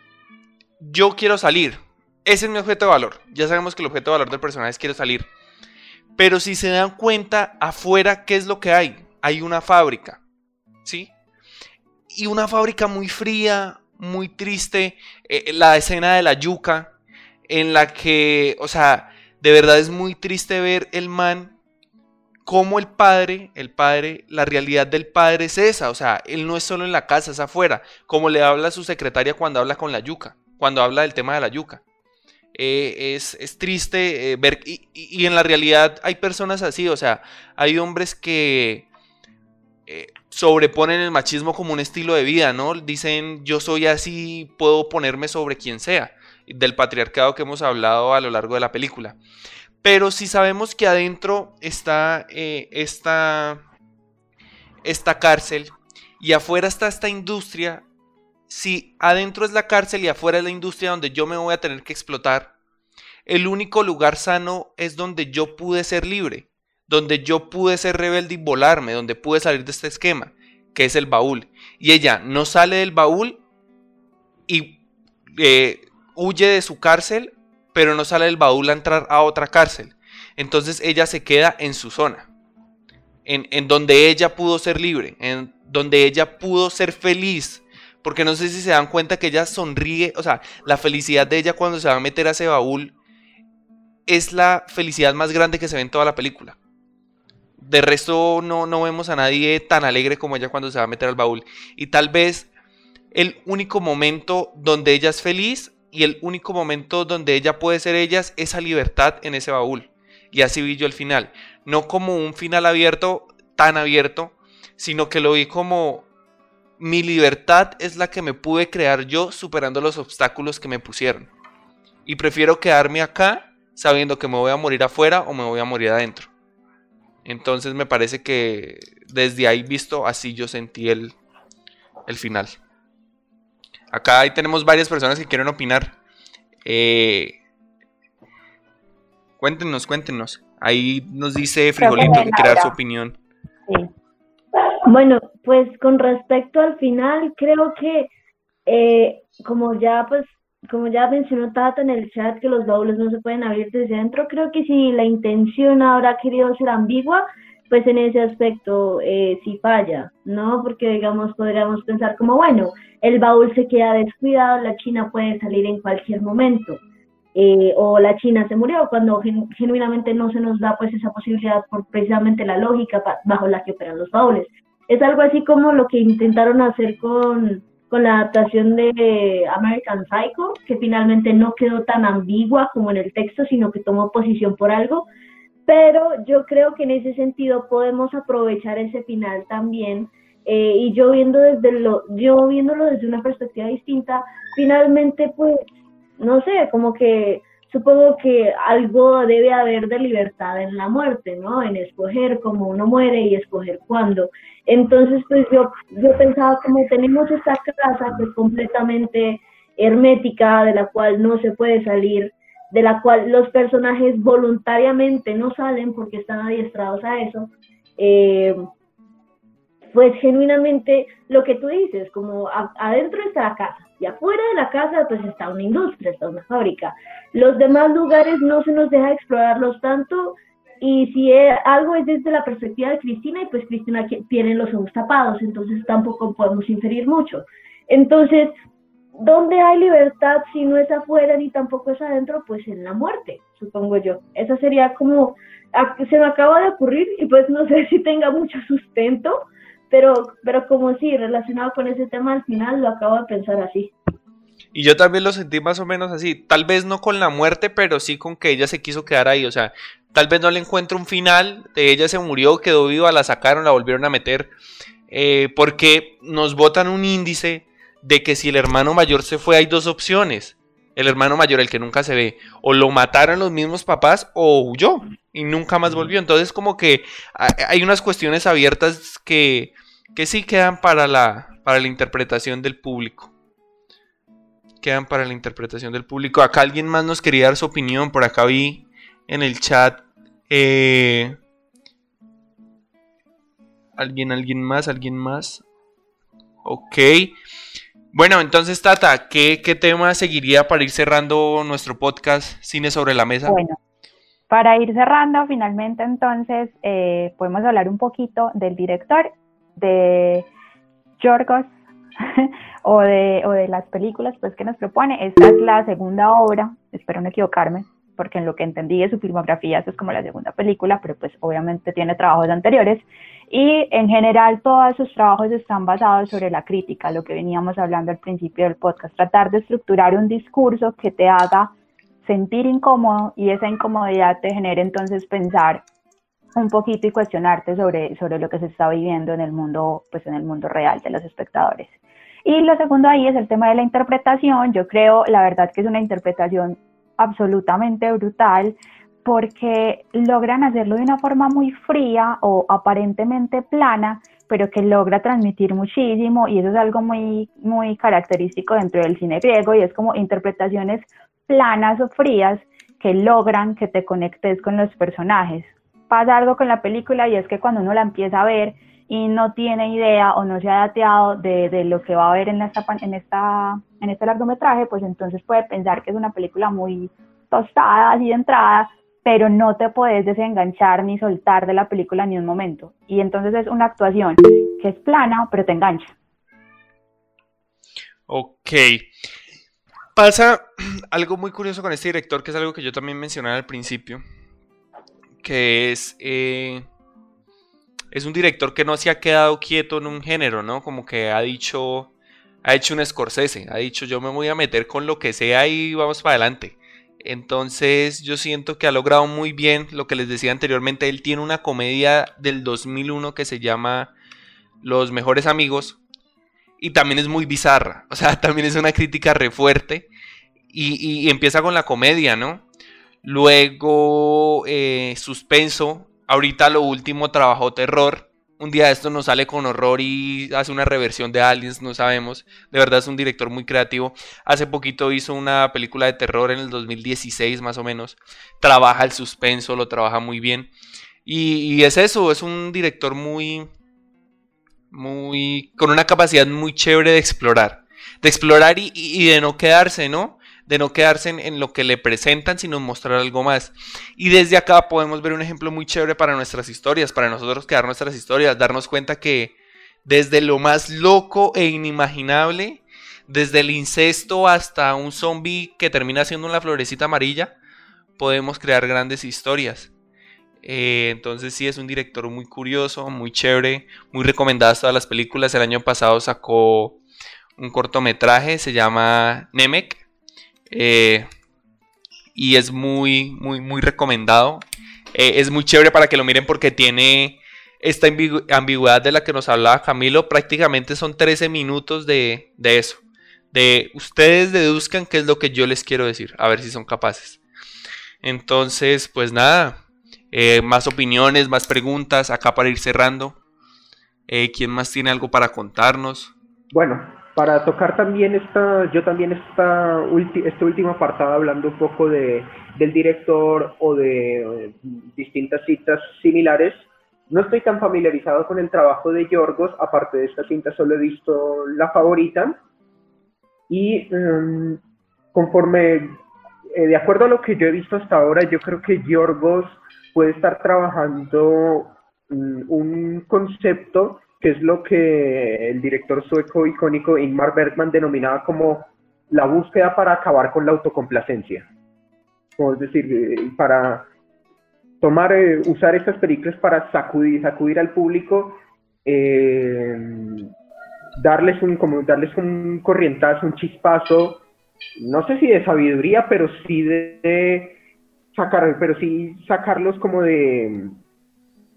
yo quiero salir. Ese es mi objeto de valor. Ya sabemos que el objeto de valor del personaje es quiero salir. Pero si se dan cuenta, afuera, ¿qué es lo que hay? Hay una fábrica ¿sí? Y una fábrica muy fría, muy triste, eh, la escena de la yuca, en la que, o sea, de verdad es muy triste ver el man como el padre, el padre, la realidad del padre es esa, o sea, él no es solo en la casa, es afuera, como le habla a su secretaria cuando habla con la yuca, cuando habla del tema de la yuca. Eh, es, triste eh, ver, y, y, en la realidad hay personas así, o sea, hay hombres que sobreponen el machismo como un estilo de vida, ¿no? Dicen yo soy así, puedo ponerme sobre quien sea, del patriarcado que hemos hablado a lo largo de la película. Pero si sabemos que adentro está eh, esta, esta cárcel y afuera está esta industria, si adentro es la cárcel y afuera es la industria donde yo me voy a tener que explotar, el único lugar sano es donde yo pude ser libre donde yo pude ser rebelde y volarme, donde pude salir de este esquema, que es el baúl. Y ella no sale del baúl y eh, huye de su cárcel, pero no sale del baúl a entrar a otra cárcel. Entonces ella se queda en su zona, en, en donde ella pudo ser libre, en donde ella pudo ser feliz, Porque no sé si se dan cuenta que ella sonríe, o sea, la felicidad de ella cuando se va a meter a ese baúl es la felicidad más grande que se ve en toda la película. De resto no, no vemos a nadie tan alegre como ella cuando se va a meter al baúl. Y tal vez el único momento donde ella es feliz y el único momento donde ella puede ser ella es esa libertad en ese baúl. Y así vi yo el final. No como un final abierto, tan abierto, sino que lo vi como mi libertad es la que me pude crear yo superando los obstáculos que me pusieron. Y prefiero quedarme acá sabiendo que me voy a morir afuera o me voy a morir adentro. Entonces me parece que desde ahí visto así yo sentí el, el final. Acá ahí tenemos varias personas que quieren opinar. Eh, cuéntenos, cuéntenos. Ahí nos dice Frijolito que quiere dar su opinión. Bueno, pues con respecto al final, creo que eh, como ya pues como ya mencionó Tata en el chat que los baúles no se pueden abrir desde adentro, creo que si la intención habrá querido ser ambigua, pues en ese aspecto eh, sí falla, ¿no? Porque digamos podríamos pensar como, bueno, el baúl se queda descuidado, la China puede salir en cualquier momento, eh, o la China se murió, cuando genuinamente no se nos da pues esa posibilidad por precisamente la lógica bajo la que operan los baúles. Es algo así como lo que intentaron hacer con, con la adaptación de American Psycho, que finalmente no quedó tan ambigua como en el texto, sino que tomó posición por algo, pero yo creo que en ese sentido podemos aprovechar ese final también eh, y yo viendo desde lo yo viéndolo desde una perspectiva distinta finalmente pues no sé como que supongo que algo debe haber de libertad en la muerte no en escoger cómo uno muere y escoger cuándo. Entonces pues yo yo pensaba como tenemos esta casa que es completamente hermética de la cual no se puede salir de la cual los personajes voluntariamente no salen porque están adiestrados a eso, eh, pues genuinamente lo que tú dices, como adentro está la casa y afuera de la casa pues está una industria, está una fábrica. Los demás lugares no se nos deja explorarlos tanto y si algo es desde la perspectiva de Cristina y pues Cristina tiene los ojos tapados, entonces tampoco podemos inferir mucho. Entonces, ¿Dónde hay libertad si no es afuera ni tampoco es adentro? Pues en la muerte, supongo yo. Esa sería como, se me acaba de ocurrir y pues no sé si tenga mucho sustento, pero, pero como sí, relacionado con ese tema al final lo acabo de pensar así. Y yo también lo sentí más o menos así, tal vez no con la muerte, pero sí con que ella se quiso quedar ahí, o sea, tal vez no le encuentro un final, de ella se murió, quedó viva, la sacaron, la volvieron a meter, eh, porque nos botan un índice de que si el hermano mayor se fue hay dos opciones. El hermano mayor, el que nunca se ve, o lo mataron los mismos papás o huyó y nunca más volvió. Entonces como que hay unas cuestiones abiertas que, que sí quedan para la, para la interpretación del público. Quedan para la interpretación del público. Acá alguien más nos quería dar su opinión. Por acá vi en el chat. Eh, alguien, alguien más, alguien más. Ok. Bueno, entonces, Tata, ¿qué, tema seguiría para ir cerrando nuestro podcast Cine sobre la Mesa? Bueno, para ir cerrando, finalmente, entonces, eh, podemos hablar un poquito del director, de Yorgos, o, de, o de las películas pues, que nos propone. Esta es la segunda obra, espero no equivocarme, porque en lo que entendí de su filmografía, esta es como la segunda película, pero pues obviamente tiene trabajos anteriores. Y en general todos sus trabajos están basados sobre la crítica, lo que veníamos hablando al principio del podcast, tratar de estructurar un discurso que te haga sentir incómodo y esa incomodidad te genere entonces pensar un poquito y cuestionarte sobre, sobre lo que se está viviendo en el mundo, pues en el mundo real de los espectadores. Y lo segundo ahí es el tema de la interpretación. Yo creo, la verdad, que es una interpretación absolutamente brutal porque logran hacerlo de una forma muy fría o aparentemente plana, pero que logra transmitir muchísimo y eso es algo muy, muy característico dentro del cine griego y es como interpretaciones planas o frías que logran que te conectes con los personajes. Pasa algo con la película y es que cuando uno la empieza a ver y no tiene idea o no se ha dateado de, de lo que va a ver en, esta, en, esta, en este largometraje, pues entonces puede pensar que es una película muy tostada, así de entrada, pero no te puedes desenganchar ni soltar de la película ni un momento. Y entonces es una actuación que es plana, pero te engancha. Ok. Pasa algo muy curioso con este director, que es algo que yo también mencioné al principio, que es... Eh, es un director que no se ha quedado quieto en un género, ¿no? Como que ha dicho, ha hecho un Scorsese, ha dicho yo me voy a meter con lo que sea y vamos para adelante. Entonces yo siento que ha logrado muy bien lo que les decía anteriormente. Él tiene una comedia del 2001 que se llama Los Mejores Amigos. Y también es muy bizarra. O sea, también es una crítica re fuerte. Y, empieza con la comedia, ¿no? Luego eh, suspenso. Ahorita lo último trabajó terror un día esto nos sale con horror y hace una reversión de Aliens, no sabemos. De verdad es un director muy creativo. Hace poquito hizo una película de terror en el 2016 más o menos. Trabaja el suspenso, lo trabaja muy bien. Y, es eso, es un director muy, muy, con una capacidad muy chévere de explorar. De explorar y de no quedarse, ¿no? De no quedarse en, lo que le presentan, sino mostrar algo más. Y desde acá podemos ver un ejemplo muy chévere para nuestras historias, para nosotros crear nuestras historias, darnos cuenta que desde lo más loco e inimaginable, desde el incesto hasta un zombie que termina siendo una florecita amarilla, podemos crear grandes historias. Eh, entonces sí es un director muy curioso, muy chévere, muy recomendado todas las películas. El año pasado sacó un cortometraje, se llama Nemec, eh, y es muy, muy, muy recomendado. Eh, es muy chévere para que lo miren porque tiene esta ambigüedad de la que nos hablaba Camilo. Prácticamente son 13 minutos de, eso. De ustedes deduzcan qué es lo que yo les quiero decir. A ver si son capaces. Entonces, pues nada. Eh, más opiniones, más preguntas. Acá para ir cerrando. ¿Quién más tiene algo para contarnos? Bueno, para tocar también esta, yo también esta este último apartado hablando un poco de, del director o de, distintas citas similares, no estoy tan familiarizado con el trabajo de Yorgos, aparte de esta cinta solo he visto La Favorita, y em, conforme, eh, de acuerdo a lo que yo he visto hasta ahora, yo creo que Yorgos puede estar trabajando mm, un concepto que es lo que el director sueco icónico Ingmar Bergman denominaba como la búsqueda para acabar con la autocomplacencia. es decir, eh, para tomar, eh, usar estas películas para sacudir, sacudir al público, eh, darles un, como darles un corrientazo, un chispazo, no sé si de sabiduría, pero sí de sacar, pero sí sacarlos como de,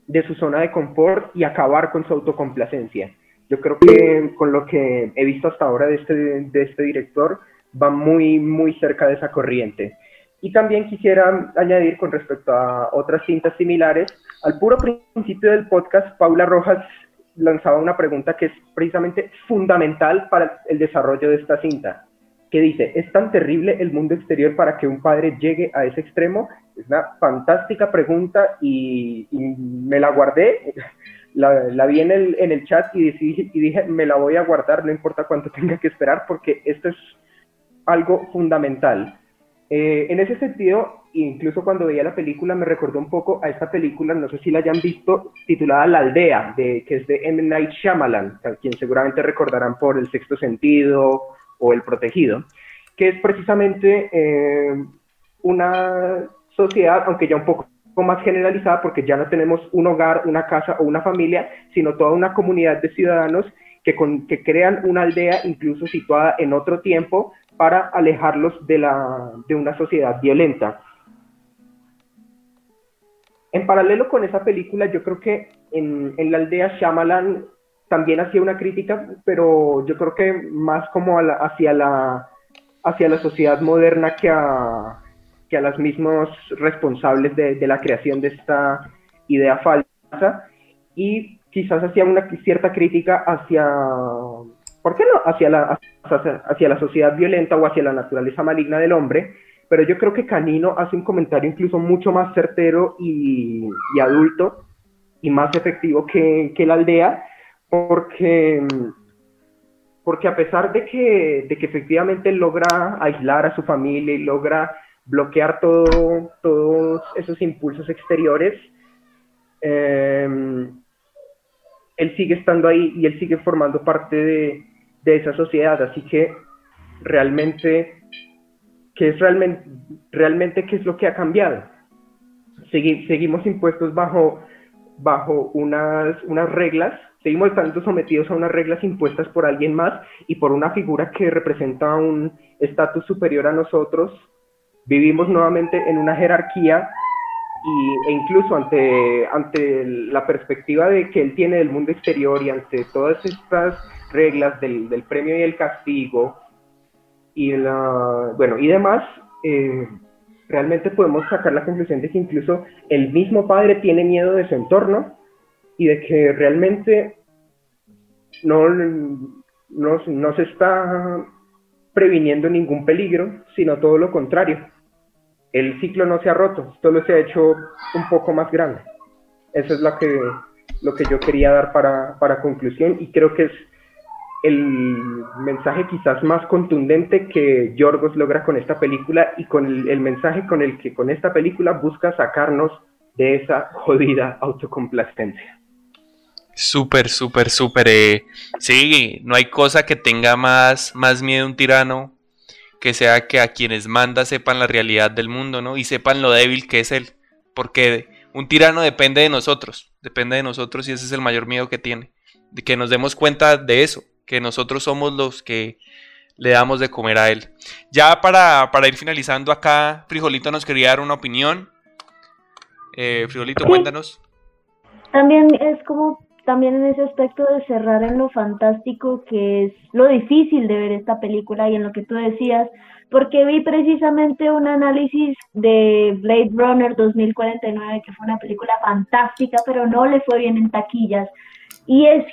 de su zona de confort y acabar con su autocomplacencia. Yo creo que con lo que he visto hasta ahora de este, de este director va muy, muy cerca de esa corriente. Y también quisiera añadir con respecto a otras cintas similares, al puro principio del podcast, Paula Rojas lanzaba una pregunta que es precisamente fundamental para el desarrollo de esta cinta que dice, ¿es tan terrible el mundo exterior para que un padre llegue a ese extremo? Es una fantástica pregunta y, me la guardé, la, vi en el, en el chat y, y dije, me la voy a guardar, no importa cuánto tenga que esperar, porque esto es algo fundamental. Eh, en ese sentido, incluso cuando veía la película, me recordó un poco a esta película, no sé si la hayan visto, titulada La Aldea, de, que es de M. Night Shyamalan, a quien seguramente recordarán por El Sexto Sentido o El Protegido, que es precisamente eh, una sociedad, aunque ya un poco más generalizada, porque ya no tenemos un hogar, una casa o una familia, sino toda una comunidad de ciudadanos que, que crean una aldea incluso situada en otro tiempo para alejarlos de, la, de una sociedad violenta. En paralelo con esa película, yo creo que en, en la aldea Shyamalan también hacía una crítica, pero yo creo que más como hacia, la, hacia la sociedad moderna que a, que a los mismos responsables de, la creación de esta idea falsa y quizás hacía una cierta crítica hacia, ¿por qué no? Hacia la, hacia la sociedad violenta o hacia la naturaleza maligna del hombre, pero yo creo que Canino hace un comentario incluso mucho más certero y, adulto y más efectivo que, que la aldea, porque, porque a pesar de que, de que efectivamente logra aislar a su familia y logra bloquear todo, todos esos impulsos exteriores, em, él sigue estando ahí y él sigue formando parte de, de esa sociedad. Así que realmente, ¿qué es realmente, realmente qué es lo que ha cambiado? seguimos impuestos bajo, bajo unas, unas reglas, seguimos estando sometidos a unas reglas impuestas por alguien más y por una figura que representa un estatus superior a nosotros. Vivimos nuevamente en una jerarquía y, e incluso ante, ante la perspectiva de que él tiene del mundo exterior y ante todas estas reglas del, del premio y el castigo y la, bueno, y demás, eh, realmente podemos sacar la conclusión de que incluso el mismo padre tiene miedo de su entorno y de que realmente no, no, se está previniendo ningún peligro, sino todo lo contrario. El ciclo no se ha roto, todo se ha hecho un poco más grande. Eso es lo que, lo que yo quería dar para, para conclusión y creo que es el mensaje quizás más contundente que Yorgos logra con esta película y con el, mensaje con el que con esta película busca sacarnos de esa jodida autocomplacencia. Súper, súper, súper. Eh, sí, no hay cosa que tenga más, más miedo un tirano que sea que a quienes manda sepan la realidad del mundo, ¿no? Y sepan lo débil que es él. Porque un tirano depende de nosotros, depende de nosotros y ese es el mayor miedo que tiene. De que nos demos cuenta de eso, que nosotros somos los que le damos de comer a él. Ya para, ir finalizando acá, Frijolito nos quería dar una opinión. Eh, Frijolito, cuéntanos. También es como, también en ese aspecto de cerrar en lo fantástico, que es lo difícil de ver esta película y en lo que tú decías, porque vi precisamente un análisis de Blade Runner 2049, que fue una película fantástica, pero no le fue bien en taquillas. Y es,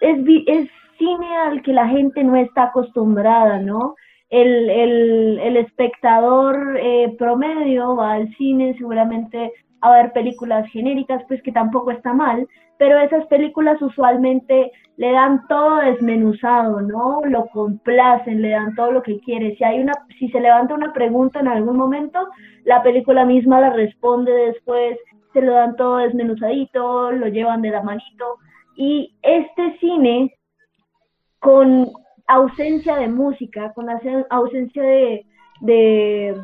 es, es cine al que la gente no está acostumbrada, ¿no? El, el, espectador eh, promedio va al cine seguramente a ver películas genéricas, pues que tampoco está mal, pero esas películas usualmente le dan todo desmenuzado, ¿no? Lo complacen, le dan todo lo que quiere. Si hay una, si se levanta una pregunta en algún momento, la película misma la responde después, se lo dan todo desmenuzadito, lo llevan de la manito. Y este cine con ausencia de música, con ausencia de,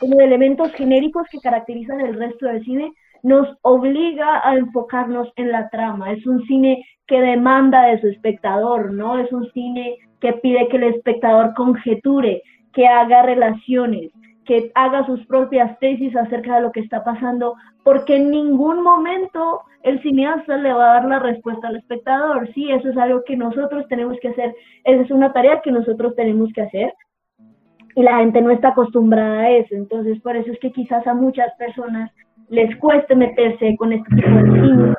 como de elementos genéricos que caracterizan el resto del cine, nos obliga a enfocarnos en la trama. Es un cine que demanda de su espectador, ¿no? Es un cine que pide que el espectador conjeture, que haga relaciones, que haga sus propias tesis acerca de lo que está pasando, porque en ningún momento el cineasta le va a dar la respuesta al espectador. Sí, eso es algo que nosotros tenemos que hacer, esa es una tarea que nosotros tenemos que hacer y la gente no está acostumbrada a eso. Entonces, por eso es que quizás a muchas personas les cueste meterse con este tipo de cine,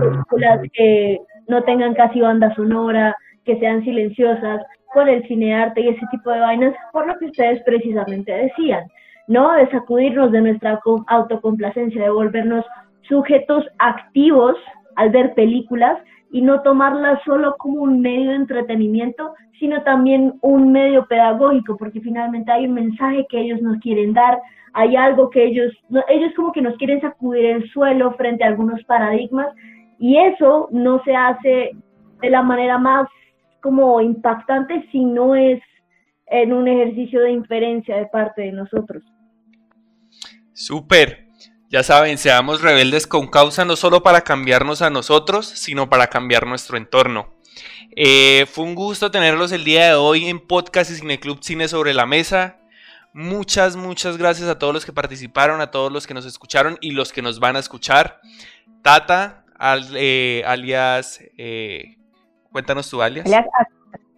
películas que no tengan casi banda sonora, que sean silenciosas, con el cinearte y ese tipo de vainas, por lo que ustedes precisamente decían, ¿no? De sacudirnos de nuestra autocomplacencia, de volvernos sujetos activos al ver películas y no tomarlas solo como un medio de entretenimiento, sino también un medio pedagógico, porque finalmente hay un mensaje que ellos nos quieren dar, hay algo que ellos, ellos como que nos quieren sacudir el suelo frente a algunos paradigmas, y eso no se hace de la manera más como impactante si no es en un ejercicio de inferencia de parte de nosotros. Súper. Ya saben, seamos rebeldes con causa no solo para cambiarnos a nosotros, sino para cambiar nuestro entorno. Eh, fue un gusto tenerlos el día de hoy en Podcast y Cine Club Cine sobre la Mesa. Muchas, muchas gracias a todos los que participaron, a todos los que nos escucharon y los que nos van a escuchar. Tata, eh, alias eh, Cuéntanos tu. Alias,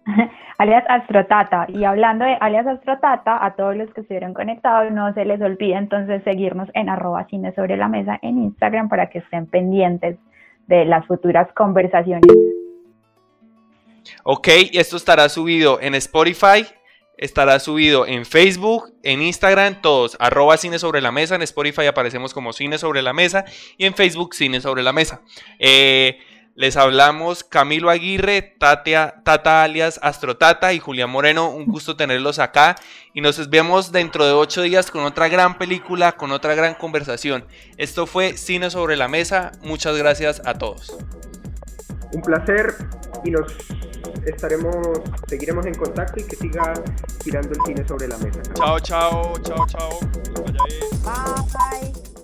Astrotata. Y hablando de alias Astrotata, a todos los que estuvieron conectados, no se les olvide entonces seguirnos en arroba cine sobre la mesa en Instagram para que estén pendientes de las futuras conversaciones. Ok, esto estará subido en Spotify, estará subido en Facebook, en Instagram, todos, arroba cine sobre la mesa, en Spotify aparecemos como cine sobre la mesa y en Facebook cine sobre la mesa. Eh, les hablamos Camilo Aguirre, Tata alias Astrotata y Julián Moreno. Un gusto tenerlos acá. Y nos vemos dentro de ocho días con otra gran película, con otra gran conversación. Esto fue Cine sobre la Mesa. Muchas gracias a todos. Un placer y nos estaremos, seguiremos en contacto y que siga girando el cine sobre la mesa. Chao, chao, chao, chao. Bien. Bye.